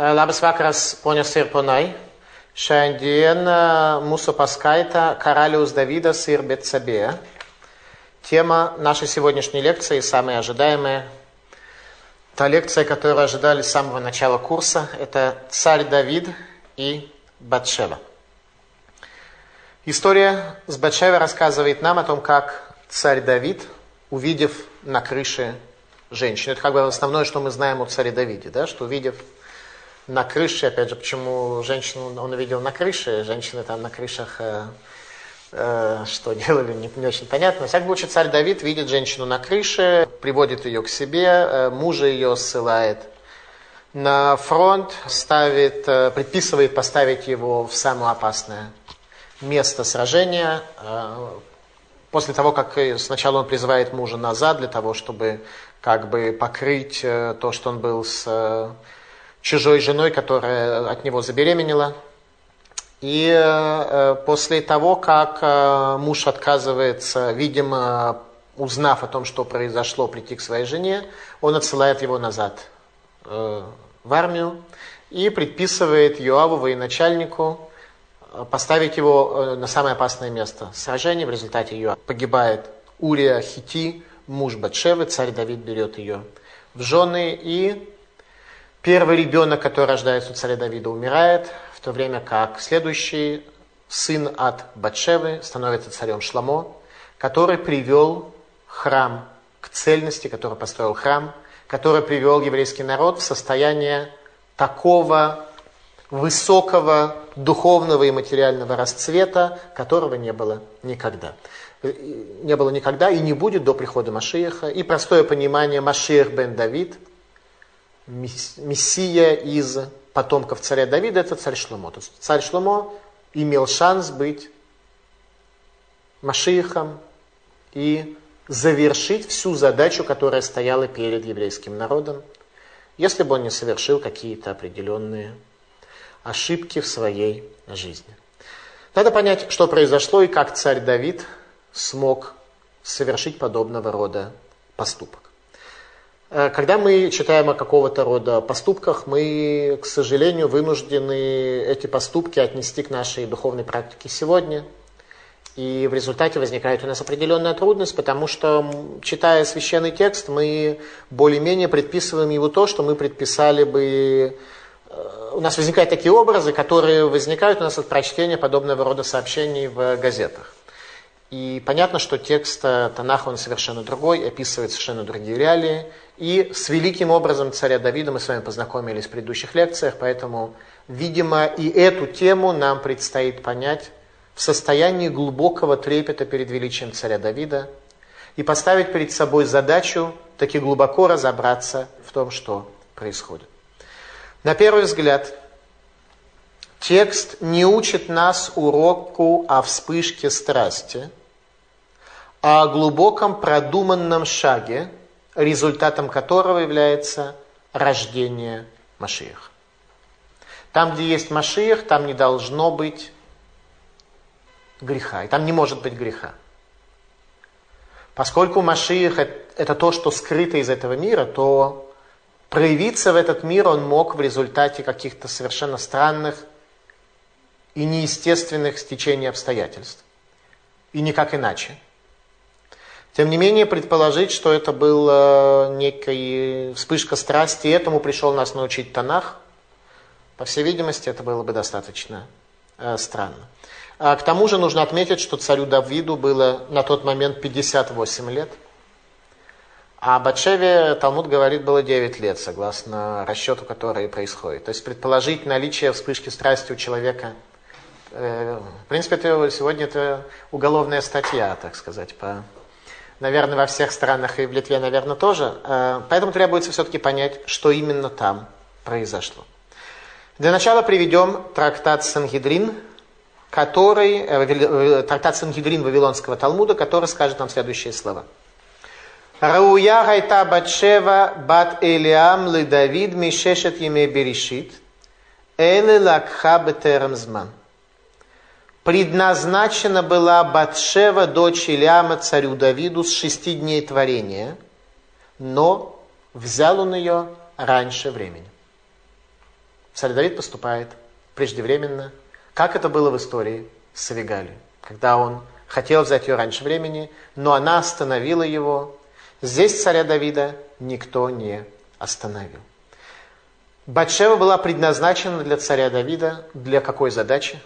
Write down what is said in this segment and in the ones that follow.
Labas vakaras, ponios ir ponai. Šiandien mūsų paskaita Karalius Давидас и Бетсабея. Тема нашей сегодняшней лекции, самая ожидаемая, та лекция, которую ожидали с самого начала курса, это царь Давид и Батшева. История с Батшевой рассказывает нам о том, как царь Давид, увидев на крыше женщину, это как бы основное, что мы знаем о царе Давиде, да, что увидев на крыше, опять же, почему женщину он увидел на крыше, женщины там на крышах э, э, что делали, не, не очень понятно. Всяк случае, царь Давид видит женщину на крыше, приводит ее к себе, э, мужа ее ссылает на фронт, ставит, э, предписывает поставить его в самое опасное место сражения, э, после того, как сначала он призывает мужа назад для того, чтобы как бы покрыть э, то, что он был с чужой женой, которая от него забеременела. И после того, как муж отказывается, видимо, узнав о том, что произошло, прийти к своей жене, он отсылает его назад в армию и предписывает Йоаву, военачальнику, поставить его э, на самое опасное место сражения. В результате ее погибает Урия Хити, муж Батшевы, царь Давид берет ее в жены. И первый ребенок, который рождается у царя Давида, умирает, в то время как следующий сын от Батшевы становится царем Шламо, который привел храм к цельности, который построил храм, который привел еврейский народ в состояние такого высокого духовного и материального расцвета, которого не было никогда. Не было никогда и не будет до прихода Машиеха. И простое понимание Машиех бен Давид, мессия из потомков царя Давида, это царь Шломо. То есть царь Шломо имел шанс быть Машиехом и завершить всю задачу, которая стояла перед еврейским народом, если бы он не совершил какие-то определенные ошибки в своей жизни. Надо понять, что произошло и как царь Давид смог совершить подобного рода поступок. Э, когда мы читаем о какого-то рода поступках, мы, к сожалению, вынуждены эти поступки отнести к нашей духовной практике сегодня. И в результате возникает у нас определенная трудность, потому что, читая священный текст, мы более-менее предписываем его то, что мы предписали бы Э, у нас возникают такие образы, которые возникают у нас от прочтения подобного рода сообщений в газетах. И понятно, что текст э, Танаха, он совершенно другой, описывает совершенно другие реалии. И с великим образом царя Давида мы с вами познакомились в предыдущих лекциях, поэтому, видимо, и эту тему нам предстоит понять в состоянии глубокого трепета перед величием царя Давида и поставить перед собой задачу таки глубоко разобраться в том, что происходит. На первый взгляд, текст не учит нас уроку о вспышке страсти, о глубоком продуманном шаге, результатом которого является рождение Машиих. Там, где есть Машиих, там не должно быть греха, и там не может быть греха. Поскольку Машиих – это то, что скрыто из этого мира, то проявиться в этот мир он мог в результате каких-то совершенно странных и неестественных стечений обстоятельств. И никак иначе. Тем не менее, предположить, что это была некая вспышка страсти, и этому пришел нас научить Танах, по всей видимости, это было бы достаточно э, странно. А к тому же нужно отметить, что царю Давиду было на тот момент 58 лет – а Батшеве, Талмуд говорит, было 9 лет, согласно расчету, который происходит. То есть предположить наличие вспышки страсти у человека, э, в принципе, это, сегодня это уголовная статья, так сказать, по, наверное, во всех странах и в Литве, наверное, тоже. Э, поэтому требуется все-таки понять, что именно там произошло. Для начала приведем трактат Сангидрин, который, э, э, трактат Сангидрин Вавилонского Талмуда, который скажет нам следующие слова. Рауя гайта батшева бат Элиам ле Давид мишешет еме берешит, эле лакха бетерам зман. Предназначена была Батшева, дочь Ильяма, царю Давиду, с шести дней творения, но взял он ее раньше времени. царь Давид поступает преждевременно, как это было в истории с Авигали, когда он хотел взять ее раньше времени, но она остановила его. Здесь царя Давида никто не остановил. Батшева была предназначена для царя Давида для какой задачи?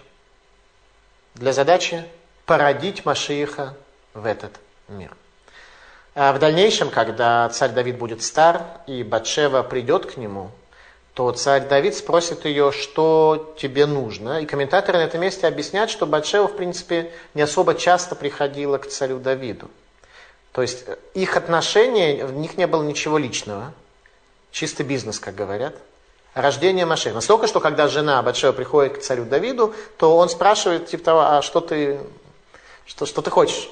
Для задачи породить Машииха в этот мир. А в дальнейшем, когда царь Давид будет стар и Батшева придет к нему, то царь Давид спросит ее, что тебе нужно. И комментаторы на этом месте объясняют, что Батшева, в принципе, не особо часто приходила к царю Давиду. То есть э, их отношения, в них не было ничего личного. Чистый бизнес, как говорят. Рождение Машеха. Настолько, что когда жена Батшева приходит к царю Давиду, то он спрашивает, типа того, а что ты, что, что ты хочешь?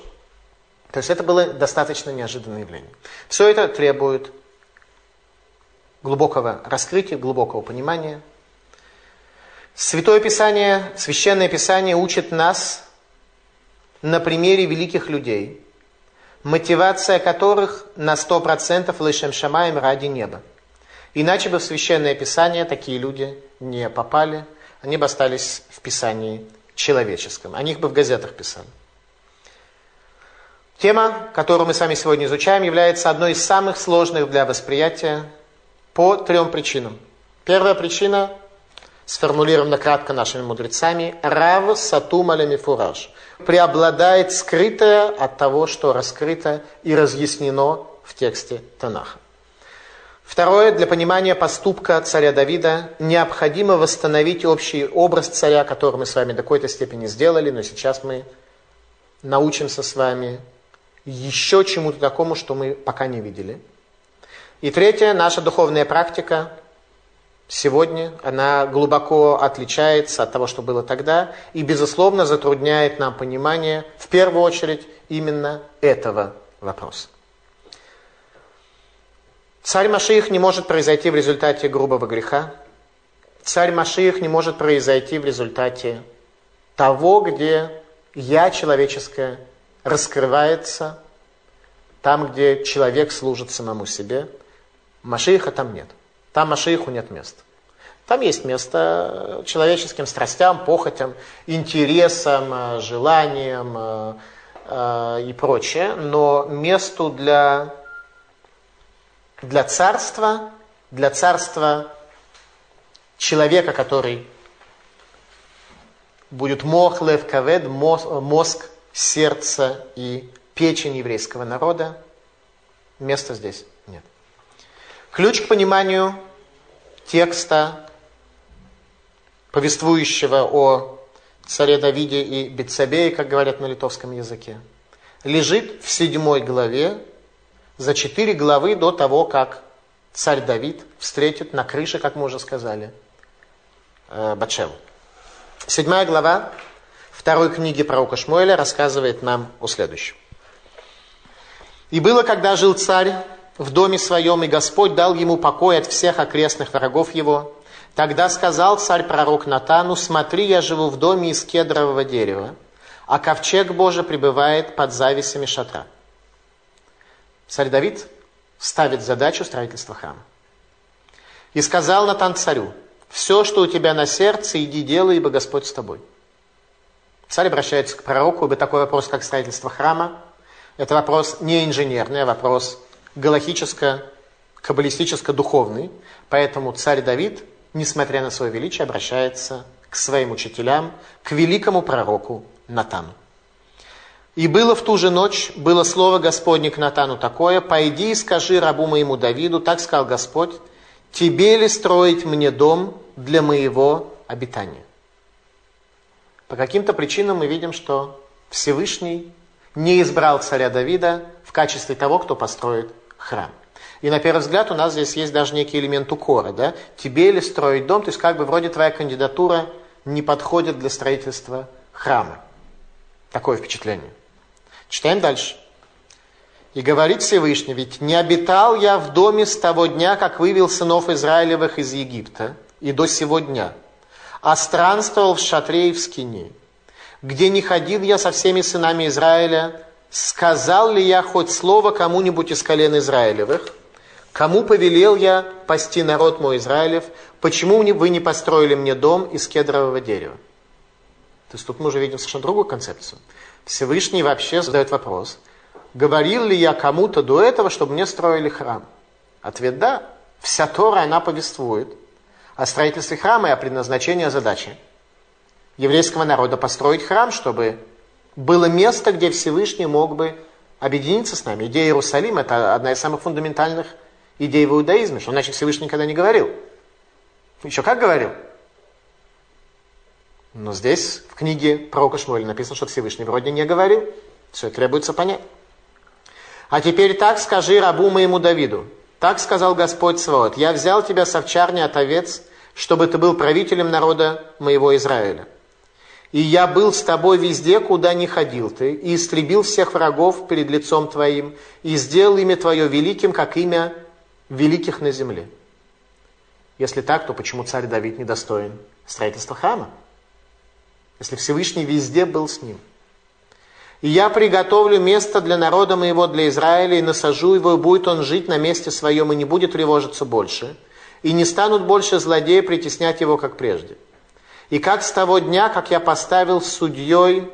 То есть это было достаточно неожиданное явление. Все это требует глубокого раскрытия, глубокого понимания. Святое Писание, Священное Писание учит нас на примере великих людей, мотивация которых на 100% лишем шамаем ради неба. Иначе бы в Священное Писание такие люди не попали, они бы остались в Писании человеческом, о них бы в газетах писали. Тема, которую мы с вами сегодня изучаем, является одной из самых сложных для восприятия по трем причинам. Первая причина сформулирована кратко нашими мудрецами. Рав сатум алемифураж. Преобладает скрытое от того, что раскрыто и разъяснено в тексте Танаха. Второе, для понимания поступка царя Давида необходимо восстановить общий образ царя, который мы с вами до какой-то степени сделали, но сейчас мы научимся с вами еще чему-то такому, что мы пока не видели – и третье, наша духовная практика сегодня, она глубоко отличается от того, что было тогда, и, безусловно, затрудняет нам понимание, в первую очередь, именно этого вопроса. Царь Машиих не может произойти в результате грубого греха. Царь Машиих не может произойти в результате того, где я человеческое раскрывается, там, где человек служит самому себе – Машииха там нет. Там Машииху нет места. Там есть место человеческим страстям, похотям, интересам, э, желаниям э, э, и прочее, но месту для, для царства, для царства человека, который будет мохлев кавед, мозг, сердце и печень еврейского народа, места здесь нет. Ключ к пониманию текста, повествующего о царе Давиде и Бетсабее, как говорят на литовском языке, лежит в седьмой главе, за четыре главы до того, как царь Давид встретит на крыше, как мы уже сказали, э, Батшеву. Седьмая глава второй книги пророка Шмуэля рассказывает нам о следующем. «И было, когда жил царь в доме своем, и Господь дал ему покой от всех окрестных врагов его. Тогда сказал царь-пророк Натану, смотри, я живу в доме из кедрового дерева, а ковчег Божий пребывает под зависями шатра. Царь Давид ставит задачу строительства храма. И сказал Натан царю, все, что у тебя на сердце, иди делай, ибо Господь с тобой. Царь обращается к пророку, ибо такой вопрос, как строительство храма, это вопрос не инженерный, а вопрос галахическо-каббалистическо-духовный. Поэтому царь Давид, несмотря на свое величие, обращается к своим учителям, к великому пророку Натану. И было в ту же ночь, было слово Господне к Натану такое, «Пойди и скажи рабу моему Давиду, так сказал Господь, тебе ли строить мне дом для моего обитания?» По каким-то причинам мы видим, что Всевышний не избрал царя Давида в качестве того, кто построит храм. И на первый взгляд у нас здесь есть даже некий элемент укора. Да? Тебе ли строить дом? То есть как бы вроде твоя кандидатура не подходит для строительства храма. Такое впечатление. Читаем дальше. И говорит Всевышний, ведь не обитал я в доме с того дня, как вывел сынов Израилевых из Египта, и до сего дня, а странствовал в шатре и в скине, где не ходил я со всеми сынами Израиля, сказал ли я хоть слово кому-нибудь из колен Израилевых, Кому повелел я пасти народ мой Израилев? Почему вы не построили мне дом из кедрового дерева? То есть тут мы уже видим совершенно другую концепцию. Всевышний вообще задает вопрос, говорил ли я кому-то до этого, чтобы мне строили храм? Ответ да. Вся Тора, она повествует о строительстве храма и о предназначении задачи еврейского народа построить храм, чтобы было место, где Всевышний мог бы объединиться с нами. Идея Иерусалима – это одна из самых фундаментальных идей в иудаизме, что иначе Всевышний никогда не говорил. Еще как говорил? Но здесь в книге пророка Шмуэля написано, что Всевышний вроде не говорил. Все требуется понять. А теперь так скажи рабу моему Давиду. Так сказал Господь Свод. Я взял тебя с овчарни от овец, чтобы ты был правителем народа моего Израиля. И я был с тобой везде, куда не ходил ты, и истребил всех врагов перед лицом твоим, и сделал имя твое великим, как имя великих на земле. Если так, то почему царь Давид недостоин строительства храма? Если Всевышний везде был с ним. И я приготовлю место для народа моего, для Израиля, и насажу его, и будет он жить на месте своем, и не будет тревожиться больше. И не станут больше злодеи притеснять его, как прежде. И как с того дня, как я поставил судьей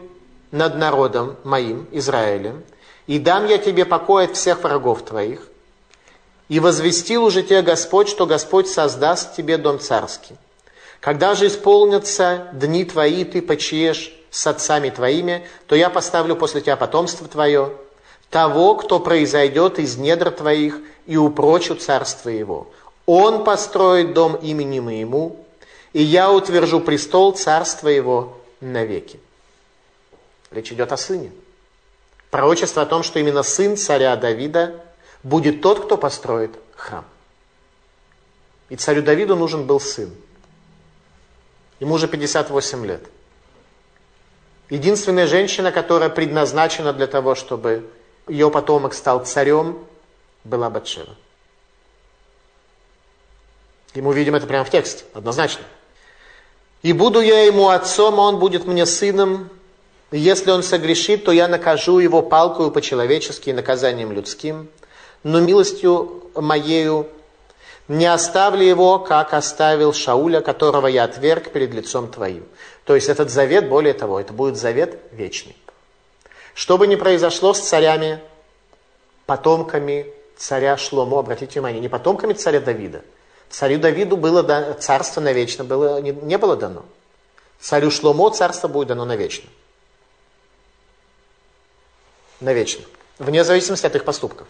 над народом моим, Израилем, и дам я тебе покой от всех врагов твоих, и возвестил уже тебе Господь, что Господь создаст тебе дом царский. Когда же исполнятся дни твои, ты почиешь с отцами твоими, то я поставлю после тебя потомство твое, того, кто произойдет из недр твоих, и упрочу царство его. Он построит дом имени моему, и я утвержу престол царства его навеки. Речь идет о сыне. Пророчество о том, что именно сын царя Давида будет тот, кто построит храм. И царю Давиду нужен был сын. Ему уже 58 лет. Единственная женщина, которая предназначена для того, чтобы ее потомок стал царем, была Батшева. И мы видим это прямо в тексте, однозначно. «И буду я ему отцом, а он будет мне сыном. Если он согрешит, то я накажу его палкою по-человечески и наказанием людским но милостью моею не оставлю его, как оставил Шауля, которого я отверг перед лицом твоим. То есть этот завет, более того, это будет завет вечный. Что бы ни произошло с царями, потомками царя Шломо, обратите внимание, не потомками царя Давида. Царю Давиду было да, царство навечно, было, не, не было дано. Царю Шломо царство будет дано навечно. Навечно. Вне зависимости от их поступков.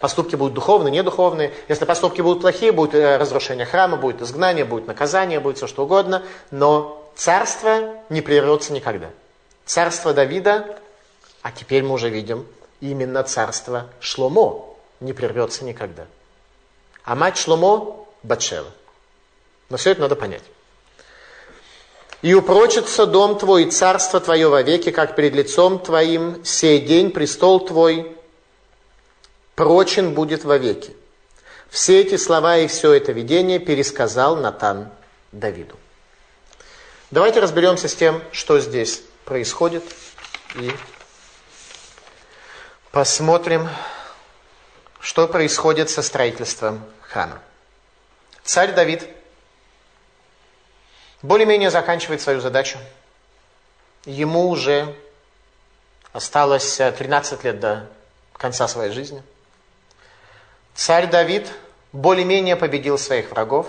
Поступки будут духовные, недуховные. Если поступки будут плохие, будет э, разрушение храма, будет изгнание, будет наказание, будет все что угодно. Но царство не прервется никогда. Царство Давида, а теперь мы уже видим, именно царство Шломо не прервется никогда. А мать Шломо – Батшева. Но все это надо понять. «И упрочится дом твой, и царство твое вовеки, как перед лицом твоим, сей день престол твой, прочен будет вовеки. Все эти слова и все это видение пересказал Натан Давиду. Давайте разберемся с тем, что здесь происходит, и посмотрим, что происходит со строительством храма. Царь Давид более-менее заканчивает свою задачу. Ему уже осталось 13 лет до конца своей жизни – Царь Давид более-менее победил своих врагов.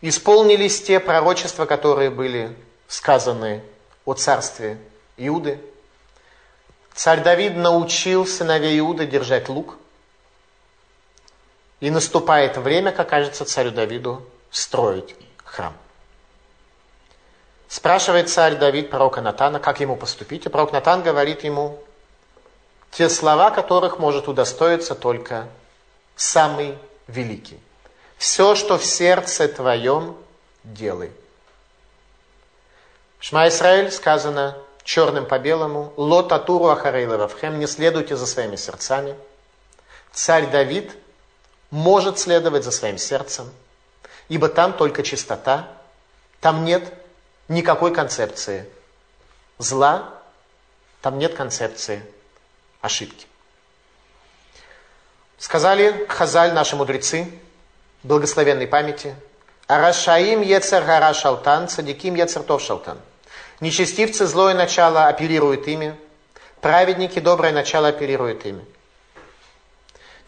Исполнились те пророчества, которые были сказаны о царстве Иуды. Царь Давид научил сыновей Иуды держать лук. И наступает время, как кажется царю Давиду, строить храм. Спрашивает царь Давид пророка Натана, как ему поступить. И пророк Натан говорит ему, те слова, которых может удостоиться только самый великий. Все, что в сердце твоем, делай. Шма Исраиль сказано черным по белому, лот атуру ахарейлававхем, не следуйте за своими сердцами. Царь Давид может следовать за своим сердцем, ибо там только чистота, там нет никакой концепции зла, там нет концепции ошибки. Сказали Хазаль, наши мудрецы, благословенной памяти, Арашаим Ецер Гара Шалтан, Цадиким Ецер Тов Шалтан. Нечестивцы злое начало оперируют ими, праведники доброе начало оперируют ими.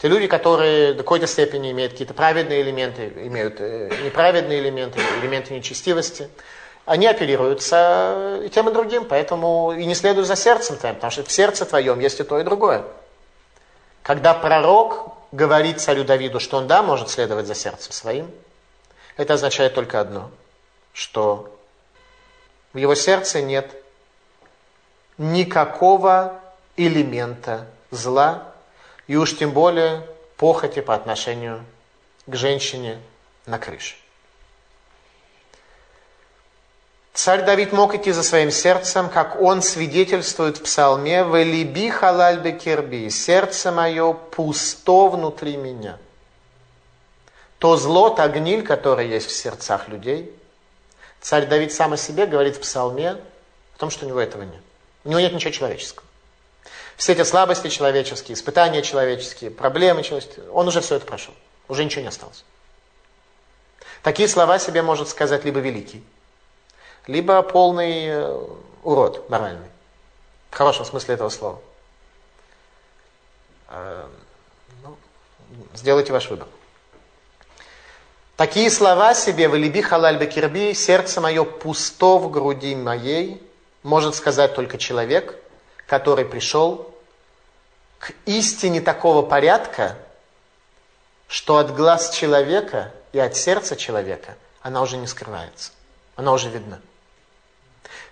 Те люди, которые до какой-то степени имеют какие-то праведные элементы, имеют э, неправедные элементы, элементы нечестивости, они апеллируются и тем и другим, поэтому и не следуй за сердцем твоим, потому что в сердце твоем есть и то, и другое. Когда пророк говорит царю Давиду, что он, да, может следовать за сердцем своим, это означает только одно, что в его сердце нет никакого элемента зла, и уж тем более похоти по отношению к женщине на крыше. Царь Давид мог идти за своим сердцем, как он свидетельствует в псалме «Велиби халаль бекерби» «Сердце мое пусто внутри меня». То зло, та гниль, которая есть в сердцах людей, царь Давид сам о себе говорит в псалме о том, что у него этого нет. У него нет ничего человеческого. Все эти слабости человеческие, испытания человеческие, проблемы человеческие, он уже все это прошел. Уже ничего не осталось. Такие слова себе может сказать либо великий, либо полный э, урод моральный. В хорошем смысле этого слова. Э, ну, сделайте ваш выбор. Такие слова себе в «Валиби халаль бекирби» «Сердце мое пусто в груди моей» может сказать только человек, который пришел к истине такого порядка, что от глаз человека и от сердца человека она уже не скрывается. Она уже видна.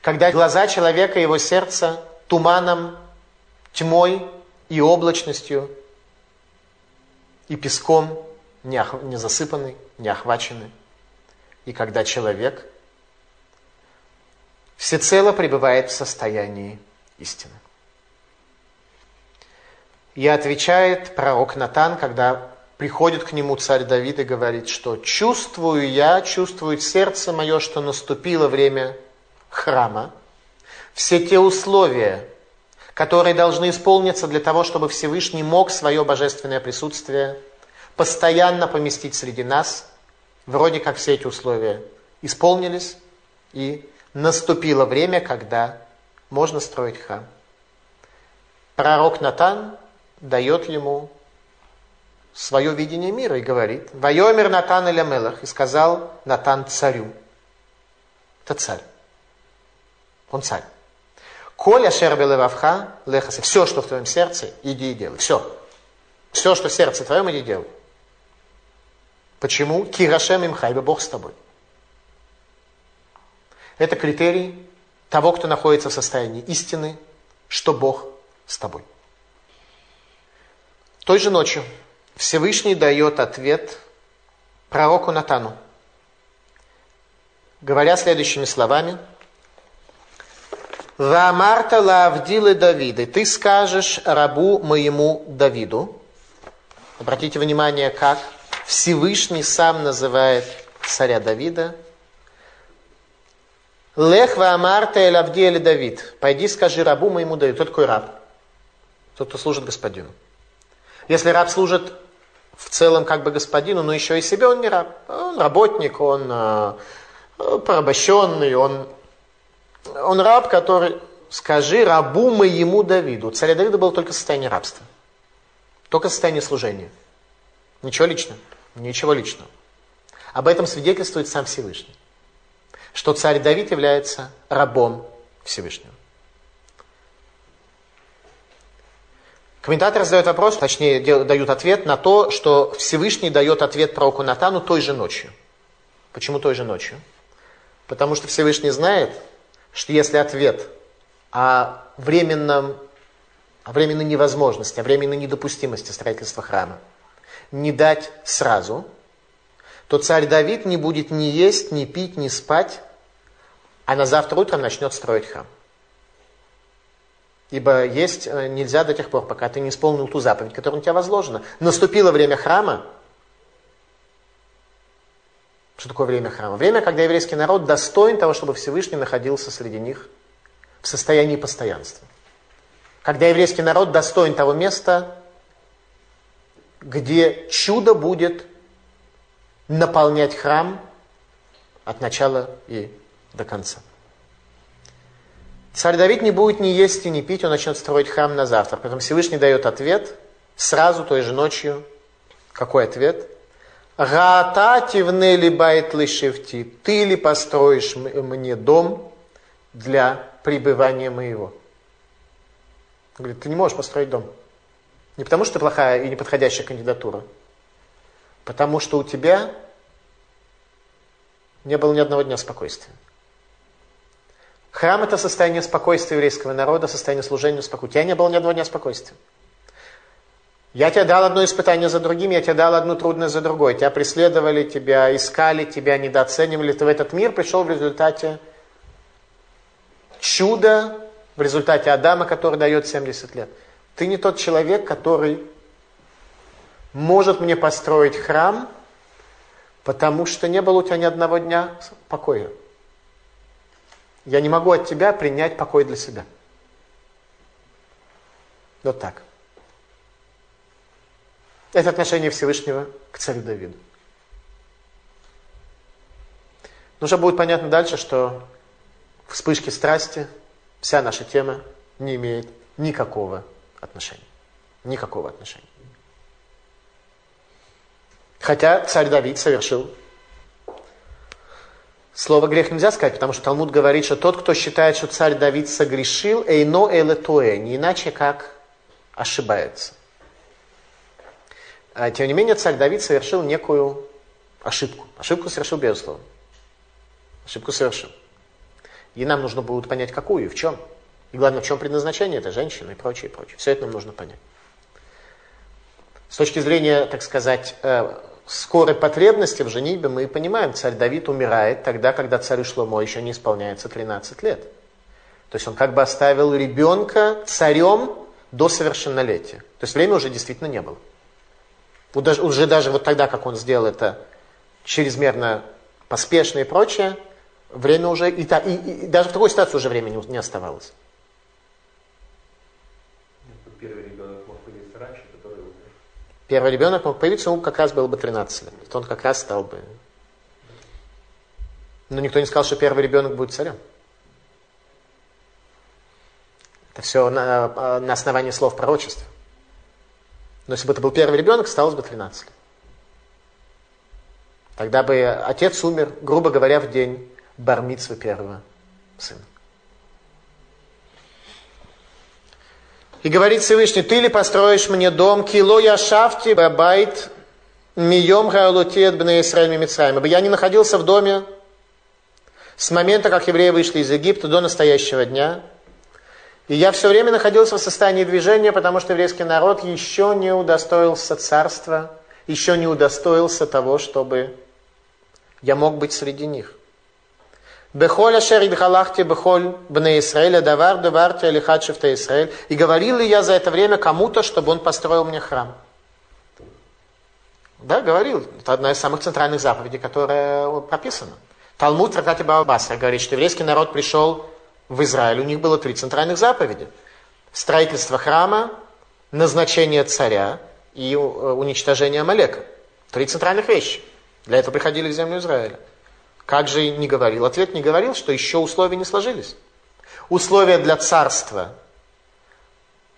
Когда глаза человека его сердце туманом, тьмой и облачностью и песком не, ох, не засыпаны, не охвачены. И когда человек всецело пребывает в состоянии истины. И отвечает пророк Натан, когда приходит к нему царь Давид и говорит, что чувствую я, чувствует сердце мое, что наступило время храма. Все те условия, которые должны исполниться для того, чтобы Всевышний мог свое божественное присутствие постоянно поместить среди нас, вроде как все эти условия исполнились, и наступило время, когда можно строить храм. Пророк Натан дает ему свое видение мира и говорит, «Вайомер Натан или Мелах» и сказал Натан царю. Это царь. Он царь. Коля шербелевавха лехасе. Все, что в твоем сердце, иди и делай. Все. Все, что в сердце твоем, иди и делай. Почему? Кирашем им хайба, Бог с тобой. Это критерий того, кто находится в состоянии истины, что Бог с тобой. Той же ночью Всевышний дает ответ пророку Натану, говоря следующими словами. Вамарта лавдилы Давиды, ты скажешь рабу моему Давиду. Обратите внимание, как Всевышний сам называет царя Давида. Лех вамарта эль авди Давид. Пойди скажи рабу моему Давиду. Кто такой раб? Тот, кто служит господину. Если раб служит в целом как бы господину, но еще и себе он не раб. Он работник, он э, порабощенный, он, он раб, который, скажи рабу моему Давиду. Царя Давида было только состояние рабства. Только состояние служения. Ничего личного. Ничего личного. Об этом свидетельствует сам Всевышний. Что царь Давид является рабом Всевышнего. Комментаторы задают вопрос, точнее дают ответ на то, что Всевышний дает ответ пророку Натану той же ночью. Почему той же ночью? Потому что Всевышний знает, что если ответ о временном, о временной невозможности, о временной недопустимости строительства храма не дать сразу, то царь Давид не будет ни есть, ни пить, ни спать, а на завтра утром начнет строить храм. Ибо есть э, нельзя до тех пор, пока ты не исполнил ту заповедь, которая на тебя возложена. Наступило время храма. Что такое время храма? Время, когда еврейский народ достоин того, чтобы Всевышний находился среди них в состоянии постоянства. Когда еврейский народ достоин того места, где чудо будет наполнять храм от начала и до конца. Царь Давид не будет ни есть и ни пить, он начнет строить храм на завтра. Поэтому Всевышний дает ответ сразу той же ночью. Какой ответ? Раата тивнели байт лишевти. Ты ли построишь мне дом для пребывания моего? Он говорит, ты не можешь построить дом. Не потому, что ты плохая и неподходящая кандидатура. Потому что у тебя не было ни одного дня спокойствия. Храм – это состояние спокойствия еврейского народа, состояние служения спокойствия. У тебя не было ни одного дня спокойствия. Я тебе дал одно испытание за другим, я тебе дал одну трудность за другой. Тебя преследовали, тебя искали, тебя недооценивали. Ты в этот мир пришел в результате чуда, в результате Адама, который дает 70 лет. Ты не тот человек, который может мне построить храм, потому что не было у тебя ни одного дня покоя. Я не могу от тебя принять покой для себя. Вот так. Это отношение Всевышнего к царю Давиду. Но уже будет понятно дальше, что вспышки страсти, вся наша тема не имеет никакого отношения. Никакого отношения. Хотя царь Давид совершил Слово грех нельзя сказать, потому что Талмуд говорит, что тот, кто считает, что царь Давид согрешил, эйно эле туэ, не иначе как ошибается. А, тем не менее, царь Давид совершил некую ошибку. Ошибку совершил безусловно. Ошибку совершил. И нам нужно будет понять, какую и в чем. И главное, в чем предназначение этой женщины и прочее, и прочее. Все это нам нужно понять. С точки зрения, так сказать, э, скорой потребности в женитьбе мы понимаем, царь Давид умирает тогда, когда царю Шломо еще не исполняется 13 лет. То есть он как бы оставил ребенка царем до совершеннолетия. То есть время уже действительно не было. Уже даже вот тогда, как он сделал это чрезмерно поспешно и прочее, время уже, и, и, и даже в такой ситуации уже времени не, не оставалось. Первый ребенок мог появиться, ему как раз было бы 13 лет. То он как раз стал бы. Но никто не сказал, что первый ребенок будет царем. Это все на, на основании слов пророчества. Но если бы это был первый ребенок, осталось бы 13 лет. Тогда бы отец умер, грубо говоря, в день бармитсвы первого сына. И говорит Всевышний, ты ли построишь мне дом, кило я шафти бабайт мием гаалутет бне Исраиль Мицраим. Ибо я не находился в доме с момента, как евреи вышли из Египта до настоящего дня. И я все время находился в состоянии движения, потому что еврейский народ еще не удостоился царства, еще не удостоился того, чтобы я мог быть среди них. Бехоль ашер идхалахти бехоль бне Исраэля давар даварти алихат шифта Исраэль. И говорил ли я за это время кому-то, чтобы он построил мне храм? Да, говорил. Это одна из самых центральных заповедей, которая прописана. Талмуд в трактате Баабаса говорит, что еврейский народ пришел в Израиль. У них было три центральных заповеди. Строительство храма, назначение царя и э, уничтожение Амалека. Три центральных вещи. Для этого приходили в землю Израиля. Как же не говорил? Ответ не говорил, что еще условия не сложились. Условия для царства,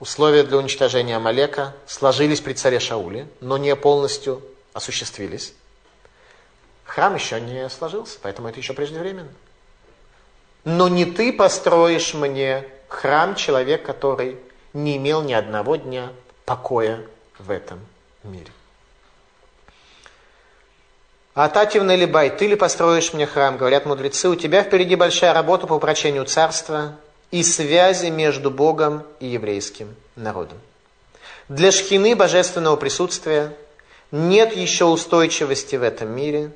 условия для уничтожения Амалека сложились при царе Шауле, но не полностью осуществились. Храм еще не сложился, поэтому это еще преждевременно. Но не ты построишь мне храм, человек, который не имел ни одного дня покоя в этом мире. А Атативна Либай, ты ли построишь мне храм? Говорят мудрецы, у тебя впереди большая работа по упрочению царства и связи между Богом и еврейским народом. Для шхины божественного присутствия нет еще устойчивости в этом мире,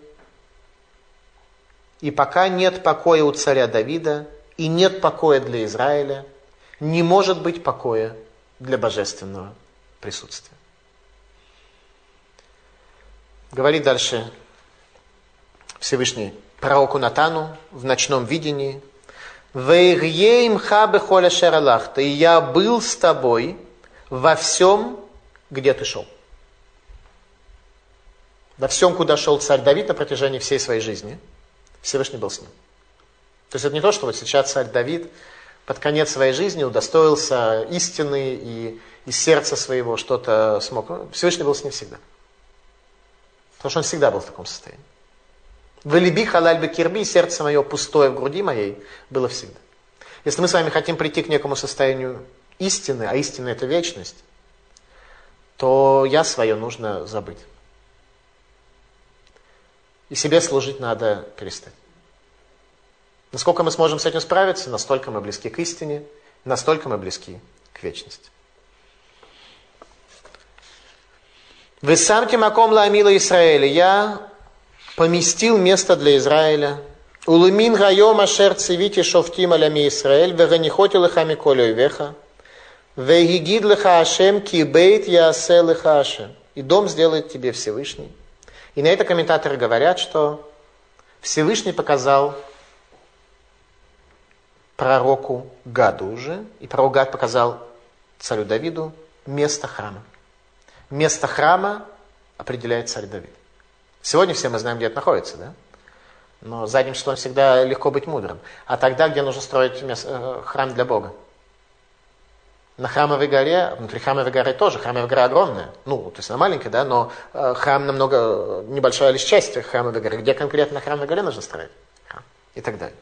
и пока нет покоя у царя Давида, и нет покоя для Израиля, не может быть покоя для божественного присутствия. Говорит дальше Всевышний пророку Натану в ночном видении. «Вейрьеим хабе холя и я был с тобой во всем, где ты шел». во всем, куда шел царь Давид на протяжении всей своей жизни, Всевышний был с ним. То есть это не то, что вот сейчас царь Давид под конец своей жизни удостоился истины и из сердца своего что-то смог. Всевышний был с ним всегда. Потому что он всегда был в таком состоянии. Валиби халаль бекирби, сердце мое пустое в груди моей, было всегда. Если мы с вами хотим прийти к некому состоянию истины, а истина это вечность, то я свое нужно забыть. И себе служить надо перестать. Насколько мы сможем с этим справиться, настолько мы близки к истине, настолько мы близки к вечности. Вы самте маком ламила Израиля. Я поместил место для Израиля. Улымин гайом ашер цивити шофтим алями Израиль, веганихоти лехами колю веха, вегигид леха ашем кибейт ясе леха ашем. И дом сделает тебе Всевышний. И на это комментаторы говорят, что Всевышний показал пророку Гаду уже, и пророк Гад показал царю Давиду место храма. Место храма определяет царь Давид. Сегодня все мы знаем, где это находится, да? Но задним числом всегда легко быть мудрым. А тогда, где нужно строить э, храм для Бога? На храмовой горе, внутри храмовой горы тоже, храмовая гора огромная. Ну, то есть она маленькая, да, но э, храм намного, небольшая лишь часть храмовой горы. Где конкретно на храмовой горе нужно строить? Храм. И так далее.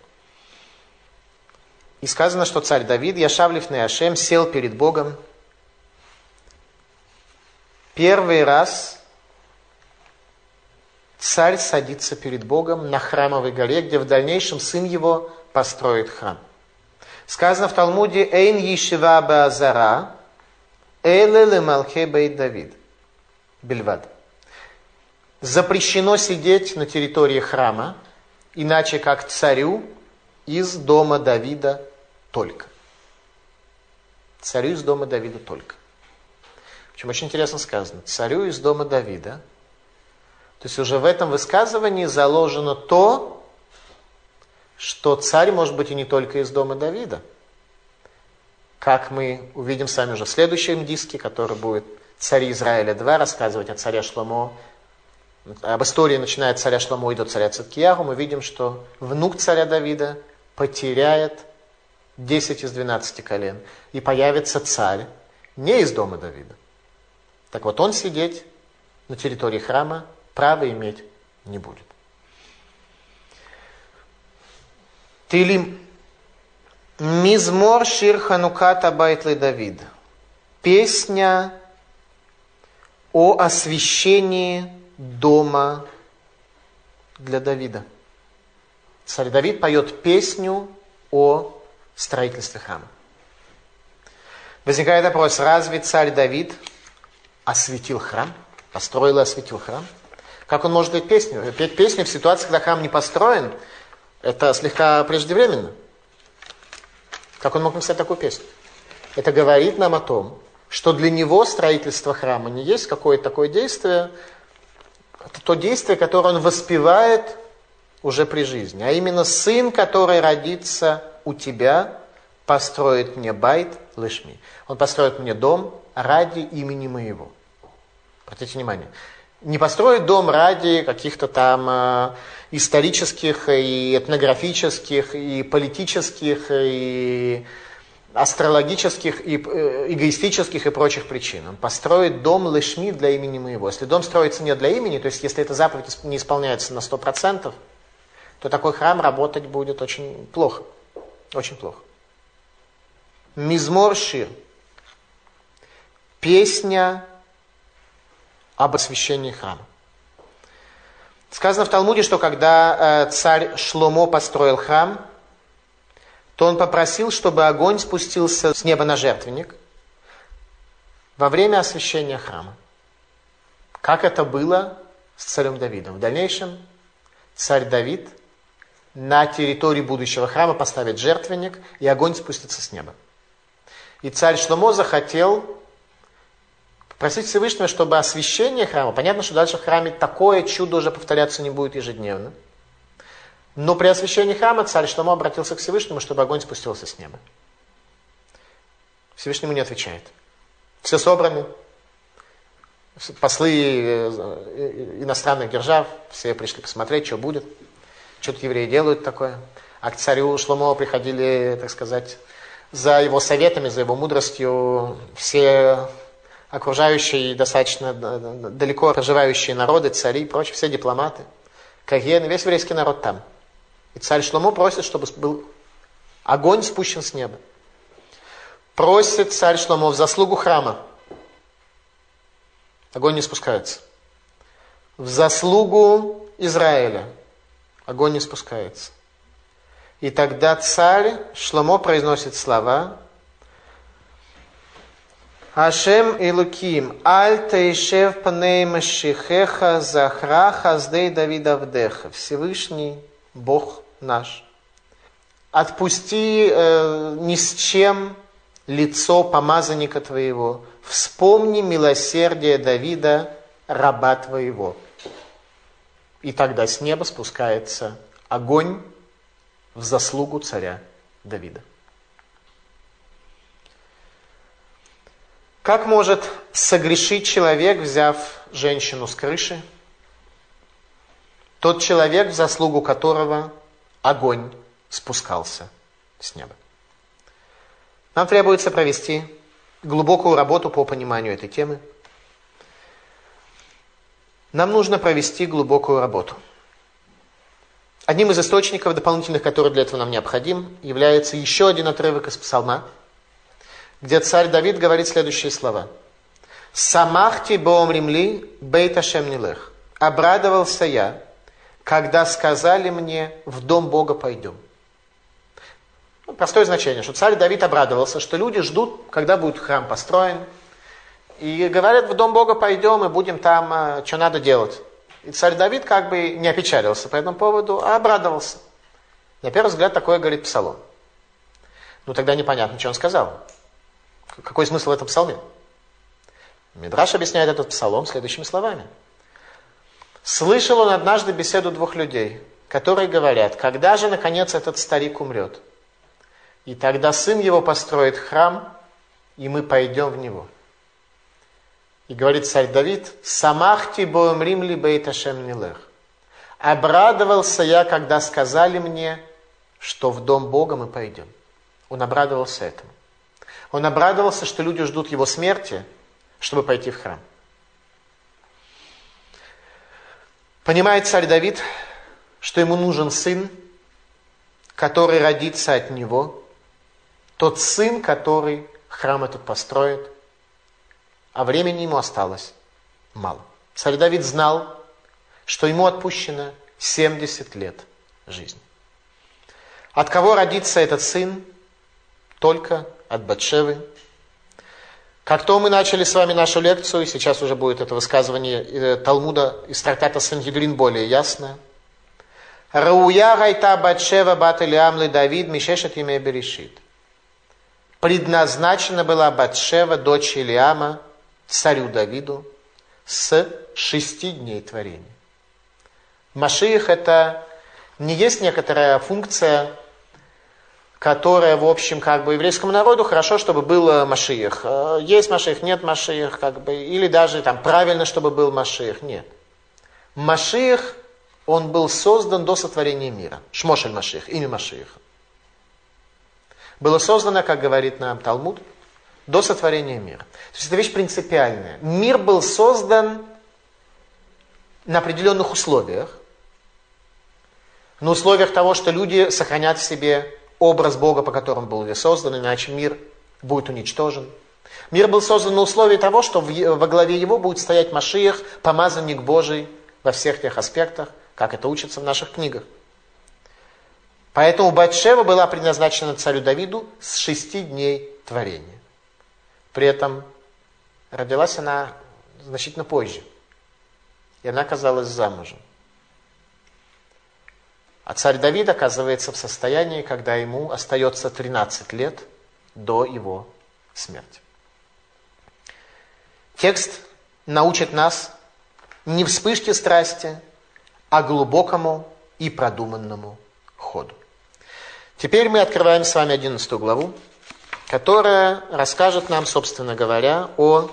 И сказано, что царь Давид, Яшавлив Неашем, сел перед Богом. Первый раз царь садится перед Богом на храмовой горе, где в дальнейшем сын его построит храм. Сказано в Талмуде «Эйн Ешива Баазара, Эле Лемалхе Бейт Давид». Бельвад. Запрещено сидеть на территории храма, иначе как царю из дома Давида только. Царю из дома Давида только. Причем очень интересно сказано. Царю из дома Давида. То есть уже в этом высказывании заложено то, что царь может быть и не только из дома Давида. Как мы увидим с вами уже в следующем диске, который будет «Цари Израиля 2», рассказывать о царе Шломо. Об истории, начиная от царя Шломо и до царя Циткияру, мы видим, что внук царя Давида потеряет 10 из 12 колен, и появится царь не из дома Давида. Так вот, он сидеть на территории храма права иметь не будет. Тилим. Мизмор Шир Хануката Байтли Давид. Песня о освящении дома для Давида. Царь Давид поет песню о строительстве храма. Возникает вопрос, разве царь Давид осветил храм? Построил и осветил храм? Как он может петь песню? Петь песню в ситуации, когда храм не построен, это слегка преждевременно. Как он мог написать такую песню? Это говорит нам о том, что для него строительство храма не есть какое-то такое действие, это то действие, которое он воспевает уже при жизни. А именно сын, который родится у тебя, построит мне байт лишми. Он построит мне дом ради имени моего. Обратите внимание. Не построит дом ради каких-то там э, исторических и этнографических и политических и астрологических и э, эгоистических и прочих причин. Он построит дом лишми для имени моего. Если дом строится не для имени, то есть если эта заповедь не исполняется на 100%, то такой храм работать будет очень плохо. Очень плохо. Мизмор Шир. Песня об освящении храма. Сказано в Талмуде, что когда э, царь Шломо построил храм, то он попросил, чтобы огонь спустился с неба на жертвенник во время освящения храма. Как это было с царем Давидом. В дальнейшем царь Давид – на территории будущего храма поставить жертвенник, и огонь спустится с неба. И царь Шломо захотел просить Всевышнего, чтобы освящение храма, понятно, что дальше в храме такое чудо уже повторяться не будет ежедневно, но при освящении храма царь Шломо обратился к Всевышнему, чтобы огонь спустился с неба. Всевышнему не отвечает. Все собраны. послы э, иностранных держав, все пришли посмотреть, что будет, что тут евреи делают такое. А к царю Шломо приходили, так сказать, за его советами, за его мудростью все окружающие достаточно далеко проживающие народы, цари и прочие, все дипломаты, кагены, весь еврейский народ там. И царь Шломо просит, чтобы был огонь спущен с неба. Просит царь Шломо в заслугу храма. Огонь не спускается. В заслугу Израиля огонь не спускается. И тогда царь Шломо произносит слова Ашем Илуким, Аль Таишев Паней Машихеха Захраха Здей Давида Вдеха. Всевышний Бог наш. Отпусти э, ни с чем лицо помазанника твоего. Вспомни милосердие Давида, раба твоего. И тогда с неба спускается огонь в заслугу царя Давида. Как может согрешить человек, взяв женщину с крыши? Тот человек, в заслугу которого огонь спускался с неба. Нам требуется провести глубокую работу по пониманию этой темы. Нам нужно провести глубокую работу. Одним из источников дополнительных, который для этого нам необходим, является еще один отрывок из Псалма – где царь Давид говорит следующие слова. «Самахти боом римли бейт Ашем нилех». «Обрадовался я, когда сказали мне, в дом Бога пойдем». Ну, простое значение, что царь Давид обрадовался, что люди ждут, когда будет храм построен, и говорят, в дом Бога пойдем и будем там, а, что надо делать. И царь Давид как бы не опечалился по этому поводу, а обрадовался. На первый взгляд такое говорит Псалом. Ну тогда непонятно, что он сказал. Какой смысл в этом псалме? Мидраш объясняет этот псалом следующими словами. Слышал он однажды беседу двух людей, которые говорят, когда же, наконец, этот старик умрет? И тогда сын его построит храм, и мы пойдем в него. И говорит царь Давид, «Самахти боем римли бейт Ашем нилех». Обрадовался я, когда сказали мне, что в дом Бога мы пойдем. Он обрадовался этому. Он обрадовался, что люди ждут его смерти, чтобы пойти в храм. Понимает царь Давид, что ему нужен сын, который родится от него, тот сын, который храм этот построит, а времени ему осталось мало. Царь Давид знал, что ему отпущено 70 лет жизни. От кого родится этот сын? Только от Батшевы. Как то мы начали с вами нашу лекцию, сейчас уже будет это высказывание э, Талмуда из трактата Сангидрин более ясное. Рауя гайта Батшева бат Илиамлы Давид Мишешет имя Берешит. Предназначена была Батшева, дочь Илиама, царю Давиду, с шести дней творения. Машиих это не есть некоторая функция которая, в общем, как бы еврейскому народу хорошо, чтобы был Машиих. Э, есть Машиих, нет Машиих, как бы, или даже там правильно, чтобы был Машиих. Нет. Машиих, он был создан до сотворения мира. Шмошель Машиих, имя Машииха. Было создано, как говорит нам Талмуд, до сотворения мира. То есть это вещь принципиальная. Мир был создан на определенных условиях. На условиях того, что люди сохранят в себе образ Бога, по которому был создан, иначе мир будет уничтожен. Мир был создан на условии того, что во главе его будет стоять Машиях, помазанник Божий во всех тех аспектах, как это учится в наших книгах. Поэтому Батшева была предназначена царю Давиду с шести дней творения. При этом родилась она значительно позже. И она оказалась замужем. А царь Давид оказывается в состоянии, когда ему остается 13 лет до его смерти. Текст научит нас не вспышке страсти, а глубокому и продуманному ходу. Теперь мы открываем с вами 11 главу, которая расскажет нам, собственно говоря, о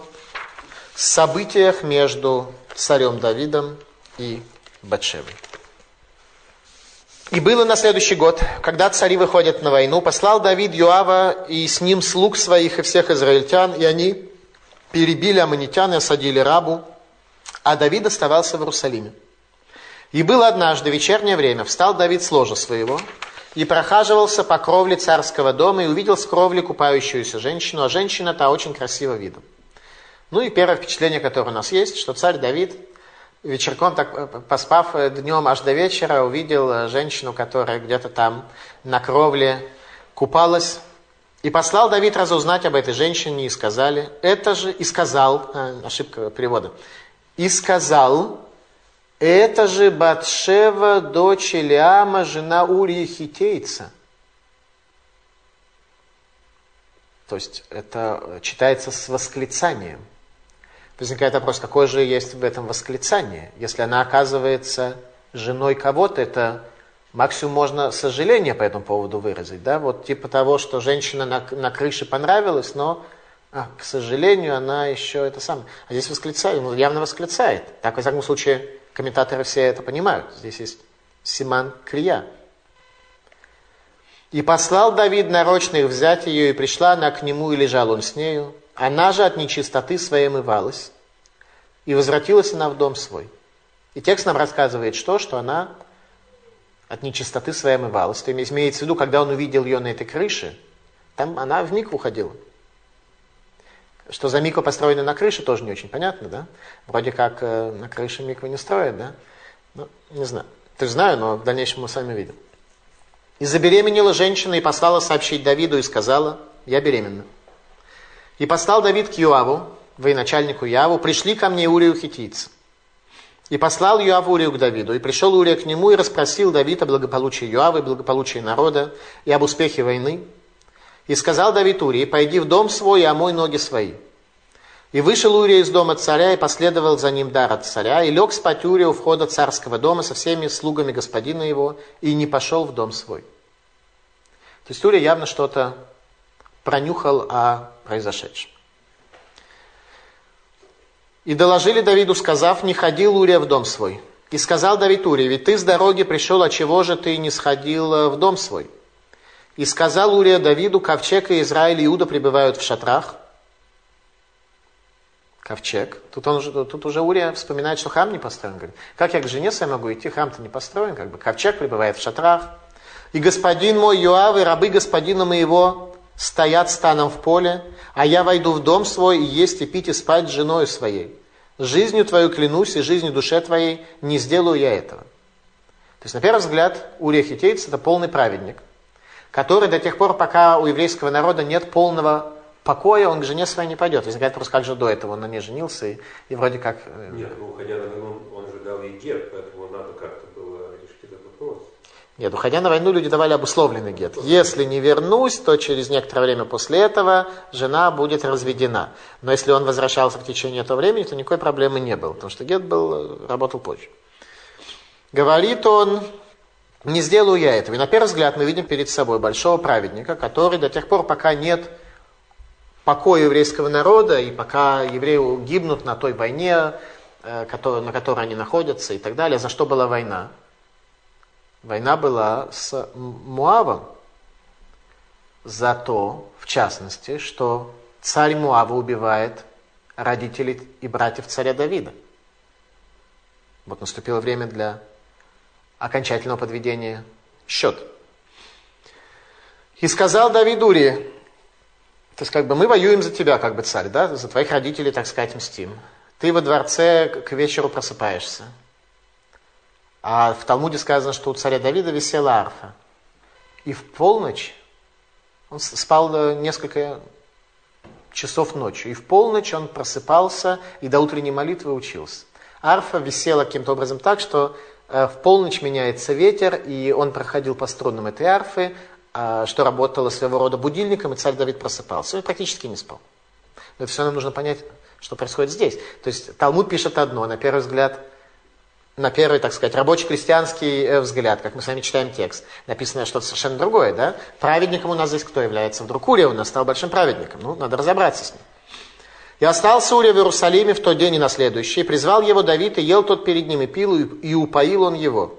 событиях между царем Давидом и Батшевой. И было на следующий год, когда цари выходят на войну, послал Давид Юава и с ним слуг своих и всех израильтян, и они перебили аммонитян и осадили рабу, а Давид оставался в Иерусалиме. И было однажды вечернее время, встал Давид с ложа своего и прохаживался по кровле царского дома и увидел с кровли купающуюся женщину, а женщина-то очень красиво видом. Ну и первое впечатление, которое у нас есть, что царь Давид вечерком, так э, поспав э, днем аж до вечера, увидел э, женщину, которая где-то там на кровле купалась. И послал Давид разузнать об этой женщине, и сказали, это же, и сказал, ошибка перевода, и сказал, это же Батшева, дочь Илиама, жена Урии Хитейца. То есть это читается с восклицанием. Возникает вопрос, какое же есть в этом восклицание? Если она оказывается женой кого-то, это максимум можно сожаление по этому поводу выразить. Да? Вот типа того, что женщина на, на крыше понравилась, но, а, к сожалению, она еще это самое. А здесь восклицает, ну, явно восклицает. Так, во всяком случае, комментаторы все это понимают. Здесь есть Симан Крия. И послал Давид нарочно их взять ее, и пришла она к нему, и лежал он с нею. Она же от нечистоты своей мывалась, и возвратилась она в дом свой. И текст нам рассказывает что? Что она от нечистоты своей мывалась. То есть имеется в виду, когда он увидел ее на этой крыше, там она в микву ходила. Что за миква построена на крыше, тоже не очень понятно, да? Вроде как э, на крыше микву не строят, да? Ну, не знаю. Есть знаю, но в дальнейшем мы сами видим. И забеременела женщина и послала сообщить Давиду и сказала, я беременна. И послал Давид к Юаву, военачальнику Яву, пришли ко мне Урию хитийца. И послал Юав Урию к Давиду. И пришел Урия к нему и расспросил Давид о благополучии Юава благополучии народа и об успехе войны. И сказал Давид Урии, пойди в дом свой и омой ноги свои. И вышел Урия из дома царя и последовал за ним дар от царя, и лег спать Урия у входа царского дома со всеми слугами господина его, и не пошел в дом свой. То есть Урия явно что-то пронюхал о произошедшем. И доложили Давиду, сказав, не ходил Урия в дом свой. И сказал Давид Урия, ведь ты с дороги пришел, а чего же ты не сходил в дом свой? И сказал Урия Давиду, ковчег и Израиль и Иуда пребывают в шатрах. Ковчег. Тут, он уже, тут уже Урия вспоминает, что храм не построен. Говорит, как я к жене своей могу идти, храм-то не построен. Как бы. Ковчег пребывает в шатрах. И господин мой Юав и рабы господина моего стоят станом в поле, а я войду в дом свой и есть и пить и спать с женой своей. Жизнью твою клянусь и жизнью душе твоей не сделаю я этого. То есть, на первый взгляд, Урия Хитейц это полный праведник, который до тех пор, пока у еврейского народа нет полного покоя, он к жене своей не пойдет. Возникает вопрос, как же до этого он на ней женился, и, и вроде как... Э, Нет, уходя на войну, он же дал ей герб, поэтому надо как-то было решить этот вопрос. Нет, уходя на войну, люди давали обусловленный гет. Если не вернусь, то через некоторое время после этого жена будет разведена. Но если он возвращался в течение этого времени, то никакой проблемы не было, потому что гет был, работал позже. Говорит он, не сделаю я этого. И на первый взгляд мы видим перед собой большого праведника, который до тех пор, пока нет покоя еврейского народа, и пока евреи гибнут на той войне, э, на которой они находятся и так далее, за что была война? Война была с Муавом. За то, в частности, что царь Муава убивает родителей и братьев царя Давида. Вот наступило время для окончательного подведения счет. И сказал Давид Урии, то есть как бы мы воюем за тебя, как бы царь, да, за твоих родителей, так сказать, мстим. Ты во дворце к вечеру просыпаешься. А в Талмуде сказано, что у царя Давида висела арфа. И в полночь, он спал э, несколько часов ночью, и в полночь он просыпался и до утренней молитвы учился. Арфа висела каким-то образом так, что э, в полночь меняется ветер, и он проходил по струнам этой арфы, а, что работало своего рода будильником, и царь Давид просыпался. Он практически не спал. Но все нам нужно понять, что происходит здесь. То есть Талмуд пишет одно, на первый взгляд – на первый, так сказать, рабочий-крестьянский э, взгляд, как мы с вами читаем текст, написано что-то совершенно другое, да? Праведником у нас здесь кто является? Вдруг Урия у нас стал большим праведником. Ну, надо разобраться с ним. И остался Урия в Иерусалиме в тот день и на следующий. Призвал его Давид, и ел тот перед ним, и пил, и упоил он его.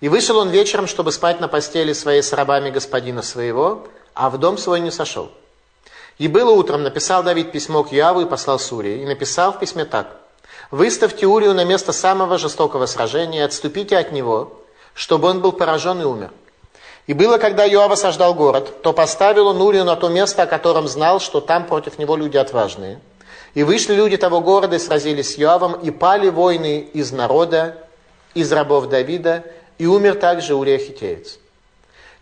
И вышел он вечером, чтобы спать на постели своей с рабами господина своего, а в дом свой не сошел. И было утром, написал Давид письмо к Яву и послал Сурии, и написал в письме так. «Выставьте Урию на место самого жестокого сражения и отступите от него, чтобы он был поражен и умер». И было, когда Йоав осаждал город, то поставил он Урию на то место, о котором знал, что там против него люди отважные. И вышли люди того города и сразились с Йоавом, и пали воины из народа, из рабов Давида, и умер также Урия Хитеец.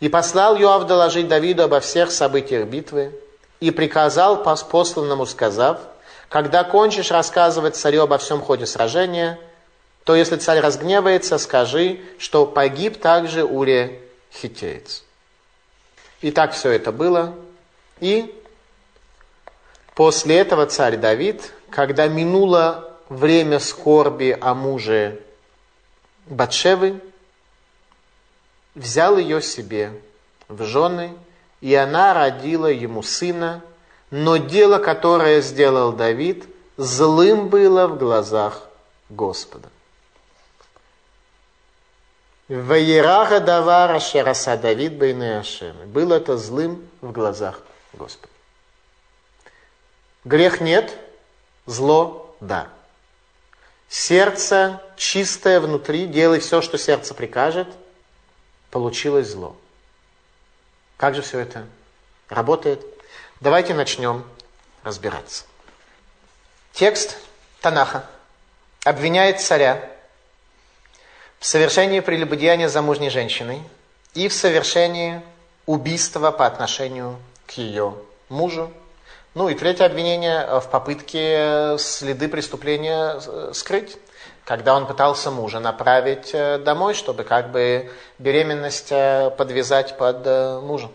И послал Йоав доложить Давиду обо всех событиях битвы, и приказал посланному, сказав, когда кончишь рассказывать царю обо всем ходе сражения, то если царь разгневается, скажи, что погиб также Урия хитеец. И так все это было. И после этого царь Давид, когда минуло время скорби о муже Батшевы, взял ее себе в жены и она родила ему сына, но дело, которое сделал Давид, злым было в глазах Господа. Ваераха давара шераса Давид бейны Ашем. Было это злым в глазах Господа. Грех нет, зло да. Сердце чистое внутри, делай все, что сердце прикажет, получилось зло. Как же все это работает? Давайте начнем разбираться. Текст Танаха обвиняет царя в совершении прелюбодеяния замужней женщиной и в совершении убийства по отношению к ее мужу. Ну и третье обвинение в попытке следы преступления скрыть когда он пытался мужа направить э, домой, чтобы как бы беременность э, подвязать под э, мужа.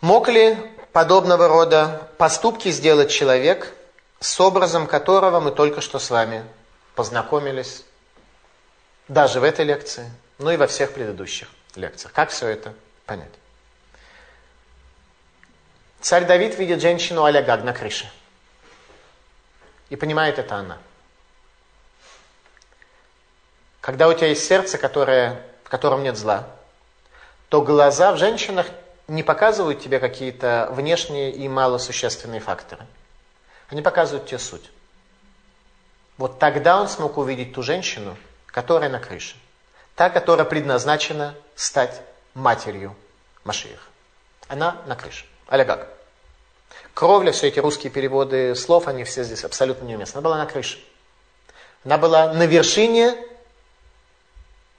Мог ли подобного рода поступки сделать человек, с образом которого мы только что с вами познакомились, даже в этой лекции, ну и во всех предыдущих лекциях? Как все это понять? Царь Давид видит женщину а Гаг на крыше. И понимает это она. Когда у тебя есть сердце, которое, в котором нет зла, то глаза в женщинах не показывают тебе какие-то внешние и малосущественные факторы. Они показывают тебе суть. Вот тогда он смог увидеть ту женщину, которая на крыше. Та, которая предназначена стать матерью Машиих. Она на крыше. Алягак. Кровля, все эти русские переводы слов, они все здесь абсолютно неуместны. Она была на крыше. Она была на вершине,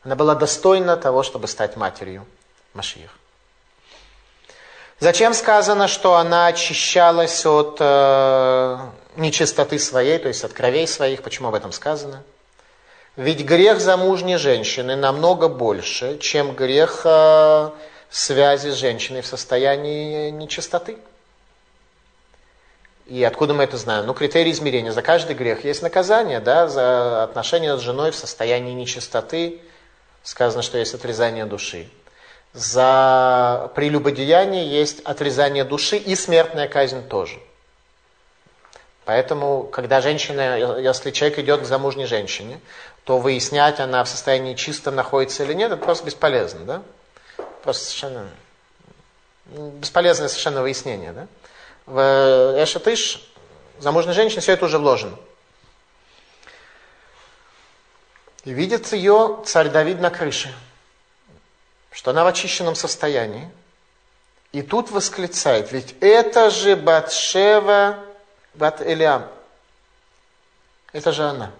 она была достойна того, чтобы стать матерью Машиих. Зачем сказано, что она очищалась от э, нечистоты своей, то есть от кровей своих? Почему об этом сказано? Ведь грех замужней женщины намного больше, чем грех э, связи с женщиной в состоянии нечистоты. И откуда мы это знаем? Ну, критерий измерения. За каждый грех есть наказание, да, за отношения с женой в состоянии нечистоты. Сказано, что есть отрезание души. За прелюбодеяние есть отрезание души и смертная казнь тоже. Поэтому, когда женщина, если человек идет к замужней женщине, то выяснять, она в состоянии чистом находится или нет, это просто бесполезно, да? Просто совершенно бесполезное совершенно выяснение, да? в Эшетыш, замужней женщине, все это уже вложено. И видит ее царь Давид на крыше, что она в очищенном состоянии. И тут восклицает, ведь это же Батшева Бат Элиам. Это же она.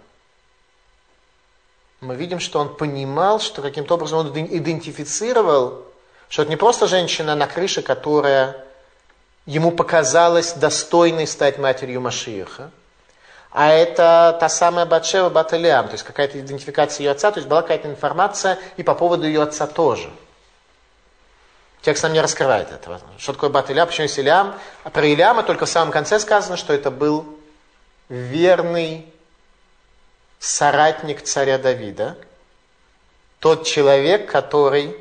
Мы видим, что он понимал, что каким-то образом он идентифицировал, что это не просто женщина на крыше, которая ему показалось достойной стать матерью Машииха. А это та самая Батшева Баталиам, то есть какая-то идентификация ее отца, то есть была какая-то информация и по поводу ее отца тоже. Текст нам не раскрывает этого. Что такое Баталиам, почему есть Илиам. А про Илиама только в самом конце сказано, что это был верный соратник царя Давида, тот человек, который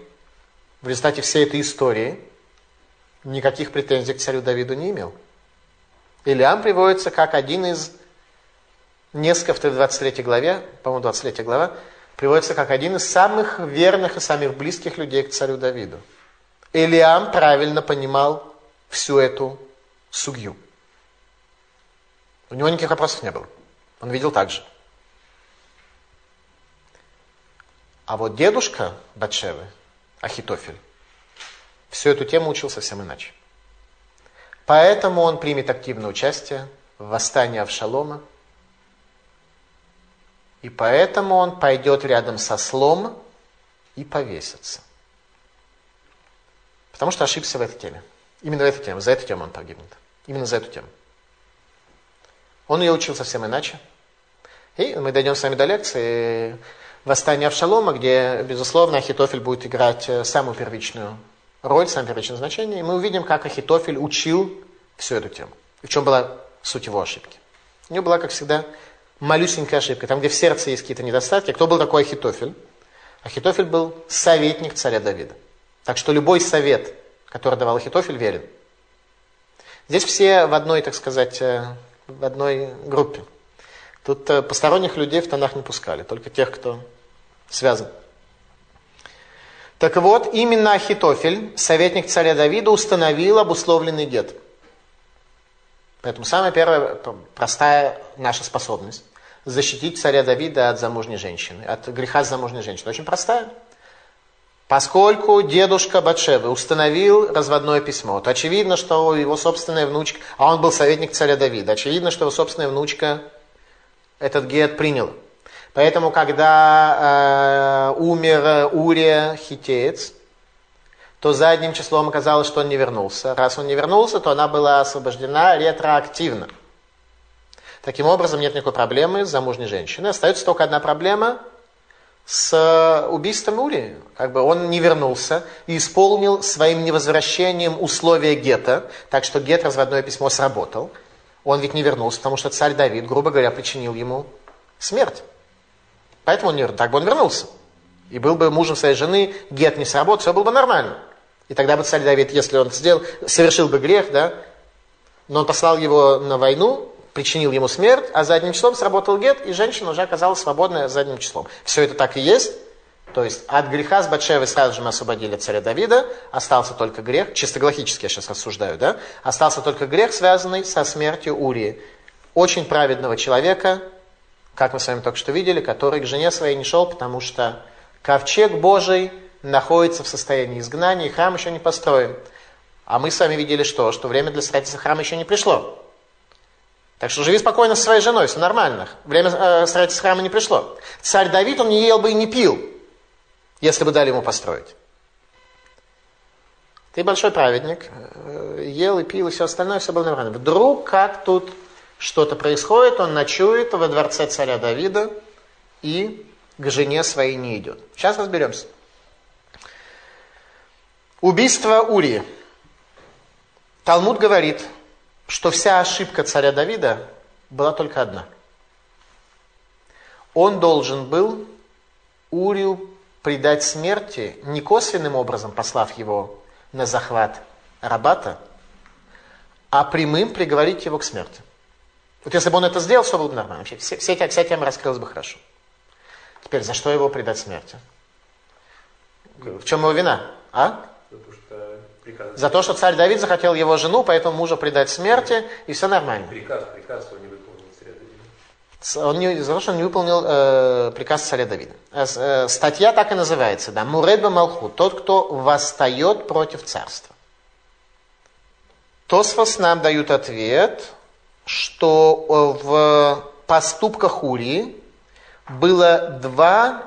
в результате всей этой истории никаких претензий к царю Давиду не имел. Илиам приводится как один из несколько в 23 главе, по-моему, 23 глава, приводится как один из самых верных и самых близких людей к царю Давиду. Илиам правильно понимал всю эту судью. У него никаких вопросов не было. Он видел так же. А вот дедушка Батшевы, Ахитофель, всю эту тему учил совсем иначе. Поэтому он примет активное участие в восстании Авшалома, и поэтому он пойдет рядом со слом и повесится. Потому что ошибся в этой теме. Именно в этой теме. За эту тему он погибнет. Именно за эту тему. Он ее учил совсем иначе. И мы дойдем с вами до лекции «Восстание Авшалома», где, безусловно, Ахитофель будет играть э, самую первичную роль, самое первичное значение. И мы увидим, как Ахитофель учил всю эту тему. И в чем была суть его ошибки. У него была, как всегда, малюсенькая ошибка. Там, где в сердце есть какие-то недостатки. Кто был такой Ахитофель? Ахитофель был советник царя Давида. Так что любой совет, который давал Ахитофель, верен. Здесь все в одной, так сказать, э, в одной группе. Тут э, посторонних людей в тонах не пускали, только тех, кто связан. Так вот, именно Ахитофель, советник царя Давида, установил обусловленный гет. Поэтому самая первая простая наша способность защитить царя Давида от замужней женщины, от греха замужней женщины. Очень простая. Поскольку дедушка Батшевы установил разводное письмо, то очевидно, что его собственная внучка, а он был советник царя Давида, очевидно, что его собственная внучка этот гет приняла. Поэтому, когда э, умер Урия Хитеец, то задним числом оказалось, что он не вернулся. Раз он не вернулся, то она была освобождена ретроактивно. Таким образом, нет никакой проблемы с замужней женщиной. Остается только одна проблема – с убийством Ури. Как бы он не вернулся и исполнил своим невозвращением условия гетто, так что гет разводное письмо сработал. Он ведь не вернулся, потому что царь Давид, грубо говоря, причинил ему смерть. Поэтому он не так бы он вернулся. И был бы мужем своей жены, гет не сработал, все было бы нормально. И тогда бы царь Давид, если он сделал, совершил бы грех, да, но он послал его на войну, причинил ему смерть, а задним числом сработал гет, и женщина уже оказалась свободная задним числом. Все это так и есть. То есть от греха с Батшевой сразу же мы освободили царя Давида, остался только грех, чисто галактически я сейчас рассуждаю, да? Остался только грех, связанный со смертью Урии. Очень праведного человека, как мы с вами только что видели, который к жене своей не шел, потому что ковчег Божий находится в состоянии изгнания, и храм еще не построен. А мы с вами видели что? Что время для строительства храма еще не пришло. Так что живи спокойно со своей женой, все нормально. Время э, строительства храма не пришло. Царь Давид, он не ел бы и не пил, если бы дали ему построить. Ты большой праведник, э, ел и пил и все остальное, все было нормально. Вдруг, как тут что-то происходит, он ночует во дворце царя Давида и к жене своей не идет. Сейчас разберемся. Убийство Урии. Талмуд говорит, что вся ошибка царя Давида была только одна. Он должен был Урию предать смерти не косвенным образом, послав его на захват Рабата, а прямым приговорить его к смерти. Вот если бы он это сделал, все было бы нормально. Вообще, все, все, вся тема раскрылась бы хорошо. Теперь, за что его предать смерти? В чем его вина? А? За то, что царь Давид захотел его жену, поэтому мужа предать смерти, и все нормально. Приказ, приказ он не выполнил царя Давида. Он не, за то, что он не выполнил э, приказ царя Давида. Э, э, статья так и называется, да, Муредба Малху, тот, кто восстает против царства. Тосфос нам дают ответ, что э, в поступках Урии было два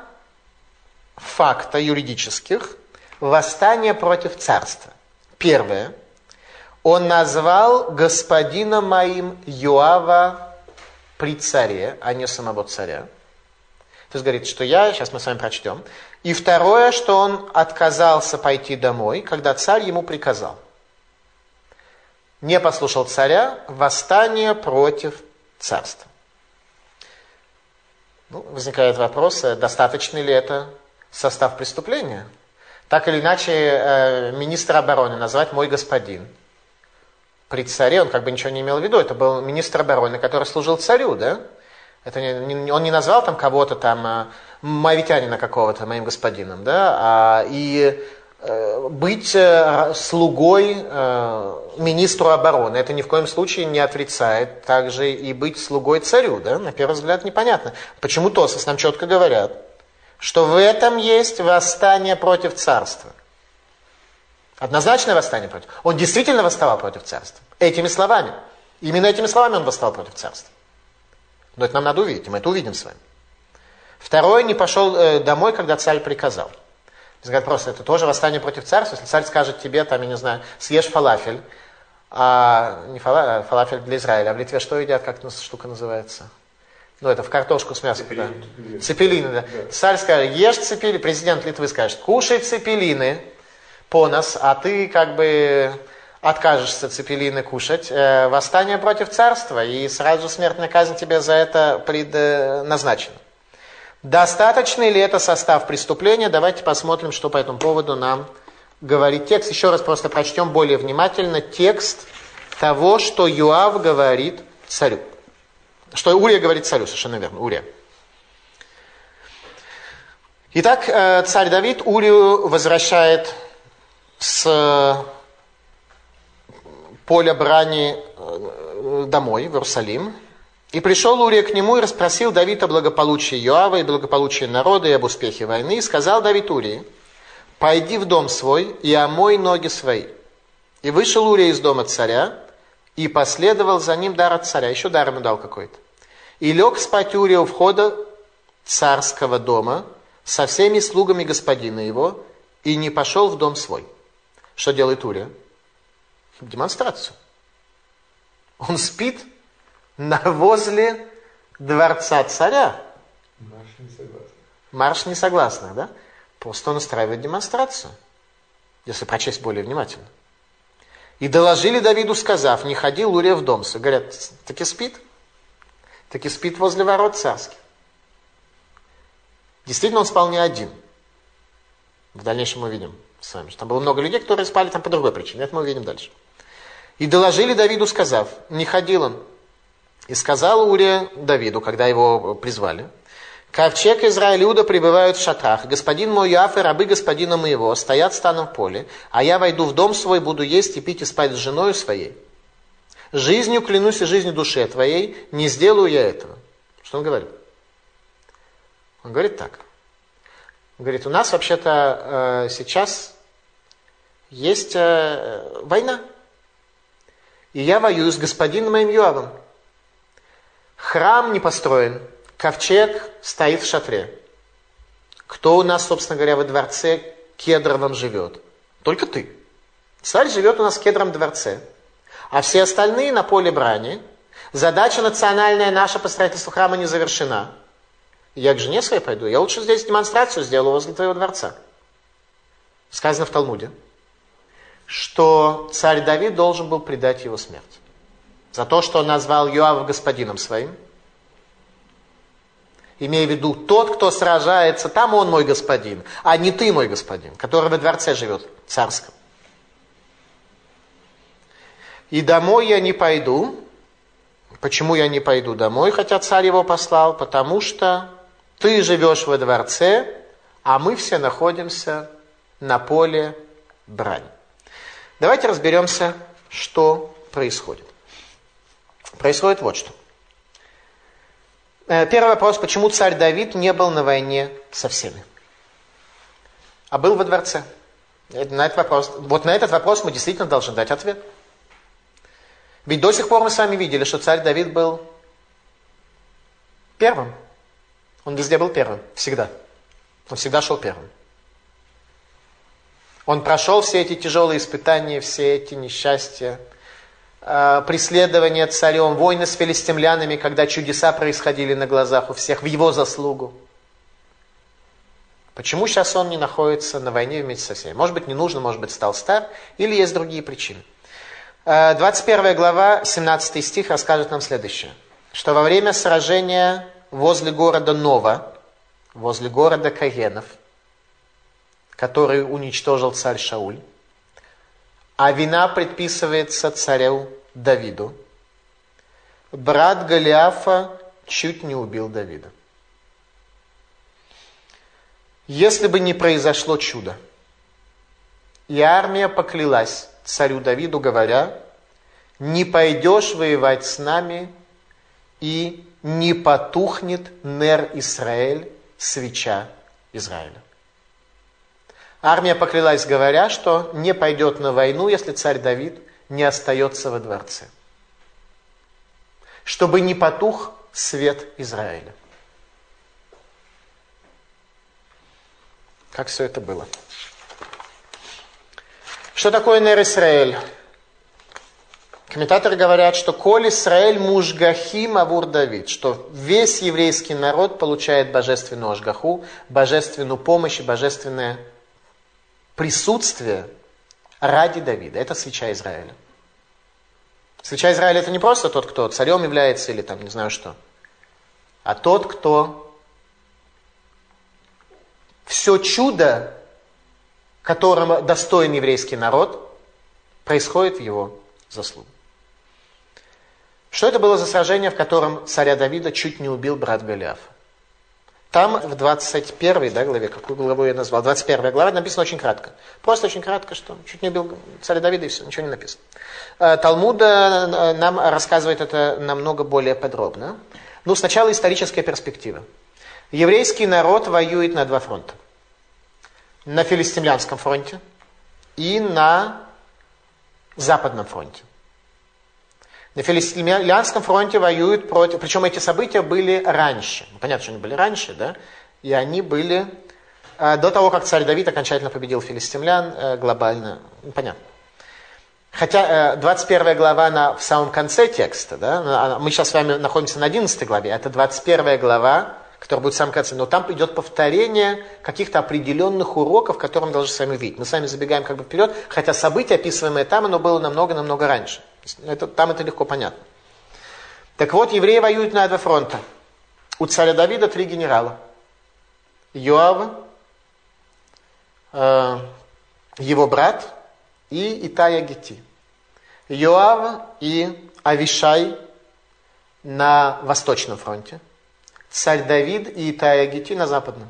факта юридических восстания против царства. Первое. Он назвал господина моим Юава при царе, а не самого царя. То есть говорит, что я, сейчас мы с вами прочтем. И второе, что он отказался пойти домой, когда царь ему приказал. Не послушал царя, восстание против царства. Ну, возникает вопрос, э, достаточно ли это состав преступления? Так или иначе, э, министра обороны назвать мой господин. при царе, он как бы ничего не имел в виду, это был министр обороны, который служил царю, да? Это не, он не назвал там кого-то там, а, мавитянина какого-то моим господином, да? А, и э, быть э, слугой э, министру обороны, это ни в коем случае не отрицает также и быть слугой царю, да? На первый взгляд непонятно. Почему Тосос нам четко говорят, что в этом есть восстание против царства. Однозначное восстание против. Он действительно восставал против царства. Этими словами. Именно этими словами он восстал против царства. Но это нам надо увидеть, и мы это увидим с вами. Второе, не пошел э, домой, когда царь приказал. Говорят просто, это тоже восстание против царства. Если царь скажет тебе, там, я не знаю, съешь фалафель, а не фала, а фалафель для Израиля, а в Литве что едят, как эта штука называется? Ну, это в картошку с мясом. Цепелин. Да. Цепелины, да. да. Царь скажет, ешь цепелины, президент Литвы скажет, кушай цепелины, по нас, а ты как бы откажешься цепелины кушать, э, восстание против царства, и сразу смертная казнь тебе за это предназначена. Достаточный ли это состав преступления? Давайте посмотрим, что по этому поводу нам говорит текст. Еще раз просто прочтем более внимательно текст того, что Юав говорит царю. Что Урия говорит царю, совершенно верно, Урия. Итак, э, царь Давид Урию возвращает с э, поля брани э, домой, в Иерусалим. И пришел Урия к нему и расспросил Давид о благополучии Йоава и благополучии народа и об успехе войны. И сказал Давид Урии, пойди в дом свой и омой ноги свои. И вышел Урия из дома царя и последовал за ним дар от царя. Еще дар ему дал какой-то. И лег спать Урия у входа царского дома со всеми слугами господина его и не пошел в дом свой. Что делает Урия? Демонстрацию. Он спит на возле дворца царя. Марш несогласных. Марш несогласных, да? Просто он устраивает демонстрацию, если прочесть более внимательно. И доложили Давиду, сказав, не ходил Урия в дом. Говорят, таки спит. Таки спит возле ворот царских. Действительно, он спал не один. В дальнейшем мы увидим с вами. Там было много людей, которые спали там по другой причине. Это мы увидим дальше. И доложили Давиду, сказав, не ходил он. И сказал Урия Давиду, когда его призвали, Ковчег Израиль Иуда пребывают в шатрах. Господин мой Яф и рабы господина моего стоят станом в поле, а я войду в дом свой, буду есть и пить и спать с женой своей. Жизнью клянусь и жизнью душе твоей, не сделаю я этого. Что он говорит? Он говорит так. Говорит, у нас вообще-то э, сейчас есть э, война. И я воюю с господином моим Юавом. Храм не построен, ковчег стоит в шатре. Кто у нас, собственно говоря, во дворце кедровом живет? Только ты. Царь живет у нас в кедровом дворце. А все остальные на поле брани. Задача национальная наша по строительству храма не завершена. Я к жене своей пойду. Я лучше здесь демонстрацию сделаю возле твоего дворца. Сказано в Талмуде, что царь Давид должен был предать его смерть. За то, что он назвал Йоава господином своим. Имея в виду, тот, кто сражается, там он мой господин, а не ты мой господин, который во дворце живет, царском. И домой я не пойду. Почему я не пойду домой, хотя царь его послал? Потому что ты живешь во дворце, а мы все находимся на поле брань. Давайте разберемся, что происходит. Происходит вот что. Э, первый вопрос, почему царь Давид не был на войне со всеми, а был во дворце? На этот вопрос, вот на этот вопрос мы действительно должны дать ответ. Ведь до сих пор мы с вами видели, что царь Давид был первым. Он везде был первым, всегда. Он всегда шел первым. Он прошел все эти тяжелые испытания, все эти несчастья, э, преследования царем, войны с филистимлянами, когда чудеса происходили на глазах у всех, в его заслугу. Почему сейчас он не находится на войне вместе со всеми? Может быть, не нужно, может быть, стал стар, или есть другие причины. 21 э, глава, 17 стих расскажет нам следующее, что во время сражения возле города Нова, возле города Каенов, который уничтожил царь Шауль, а вина предписывается царю Давиду, брат Голиафа чуть не убил Давида. Если бы не произошло чудо, и армия поклялась царю Давиду, говоря, не пойдешь воевать с нами, и не потухнет Нер Израиль, свеча Израиля. Армия поклялась, говоря, что не пойдет на войну, если царь Давид не остается во дворце. Чтобы не потух свет Израиля. Как все это было? Что такое Нер Исраэль? Комментаторы говорят, что «Коль Исраэль мужгахим авур Давид», что весь еврейский народ получает божественную ажгаху, божественную помощь и божественное присутствие ради Давида. Это свеча Израиля. Свеча Израиля это не просто тот, кто царем является или там не знаю что, а тот, кто все чудо, которым достоин еврейский народ, происходит в его заслугу. Что это было за сражение, в котором царя Давида чуть не убил брат Голиафа? Там в 21 да, главе, какую главу я назвал, 21 глава, написано очень кратко. Просто очень кратко, что чуть не убил царя Давида и все, ничего не написано. Э, Талмуда э, нам рассказывает это намного более подробно. Ну, сначала историческая перспектива. Еврейский народ воюет на два фронта. На Филистимлянском фронте и на Западном фронте. На Филистимлянском фронте воюют против... Причем эти события были раньше. Понятно, что они были раньше, да? И они были э, до того, как царь Давид окончательно победил филистимлян э, глобально. Понятно. Хотя 21 э, глава на, в самом конце текста, да? Мы сейчас с вами находимся на 11 главе. Это 21 глава, которая будет в самом конце. Но там идет повторение каких-то определенных уроков, которые мы должны с вами видеть. Мы с вами забегаем как бы вперед, хотя событие, описываемое там, оно было намного-намного раньше. Это, там это легко понятно. Так вот, евреи воюют на два фронта. У царя Давида три генерала. Йоав, э, его брат и Итая Гити. Йоав и Авишай на восточном фронте. Царь Давид и Итая Гити на западном.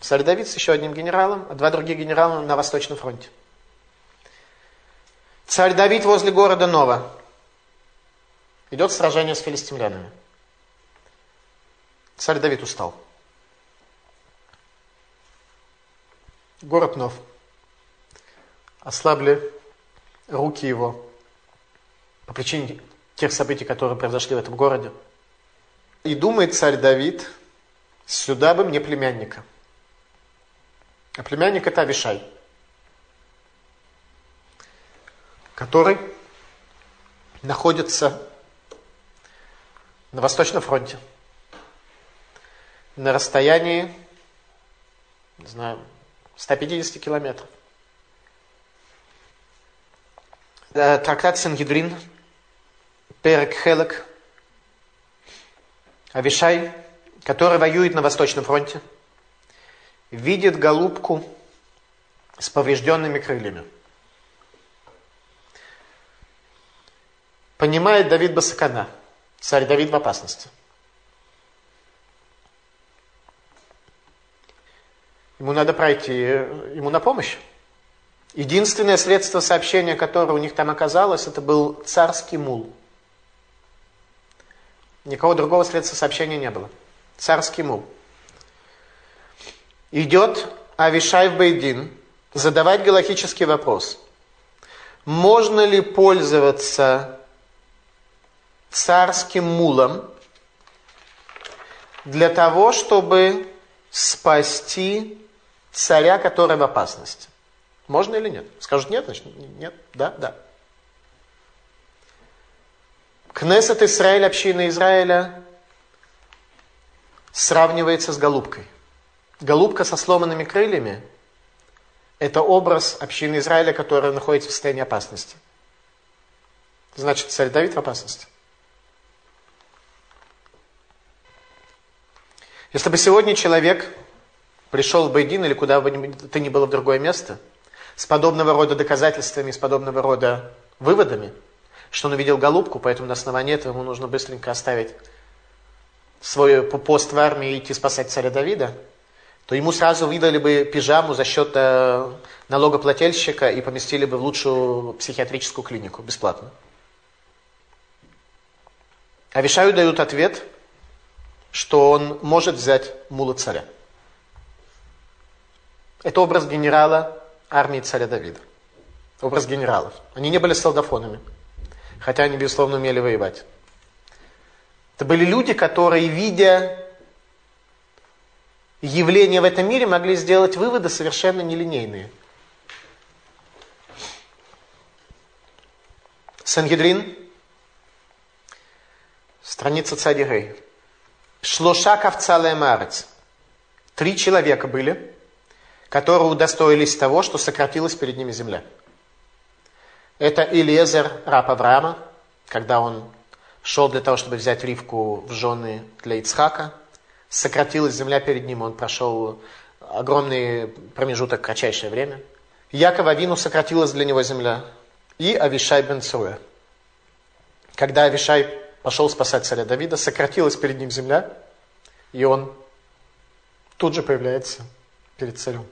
Царь Давид с еще одним генералом, а два других генерала на восточном фронте. Царь Давид возле города Нова. Идет сражение с филистимлянами. Царь Давид устал. Город Нов. Ослабли руки его по причине тех событий, которые произошли в этом городе. И думает царь Давид, сюда бы мне племянника. А племянник это Авишай. Который находится на Восточном фронте, на расстоянии, не знаю, 150 километров. Э, трактат Сангидрин, Перек Хелек, Авишай, который воюет на Восточном фронте, видит голубку с поврежденными крыльями. Понимает Давид Басакана. Царь Давид в опасности. Ему надо пройти ему на помощь. Единственное средство сообщения, которое у них там оказалось, это был царский мул. Никого другого средства сообщения не было. Царский мул. Идет Авишай в Бейдин задавать галактический вопрос. Можно ли пользоваться царским мулом для того, чтобы спасти царя, который в опасности. Можно или нет? Скажут нет, значит нет, да, да. Кнессет Израиль, община Израиля, сравнивается с голубкой. Голубка со сломанными крыльями – это образ общины Израиля, которая находится в состоянии опасности. Значит, царь Давид в опасности. Если бы сегодня человек пришел в Байдин или куда бы то ни было в другое место, с подобного рода доказательствами, с подобного рода выводами, что он увидел голубку, поэтому на основании этого ему нужно быстренько оставить свой пост в армии и идти спасать царя Давида, то ему сразу выдали бы пижаму за счет э, налогоплательщика и поместили бы в лучшую психиатрическую клинику бесплатно. Авишаю дают ответ, что он может взять мула царя. Это образ генерала армии царя Давида. Образ генералов. Они не были солдафонами, хотя они, безусловно, умели воевать. Это были люди, которые, видя явления в этом мире, могли сделать выводы совершенно нелинейные. Сангедрин, страница Цадигей. Шлоша ковца марец. Три человека были, которые удостоились того, что сократилась перед ними земля. Это Илезер, раб Авраама, когда он шел для того, чтобы взять Ривку в жены для Ицхака. Сократилась земля перед ним, он прошел огромный промежуток, кратчайшее время. Якова Авину сократилась для него земля. И Авишай бен Цуэ. Когда Авишай пошел спасать царя Давида, сократилась перед ним земля, и он тут же появляется перед царем.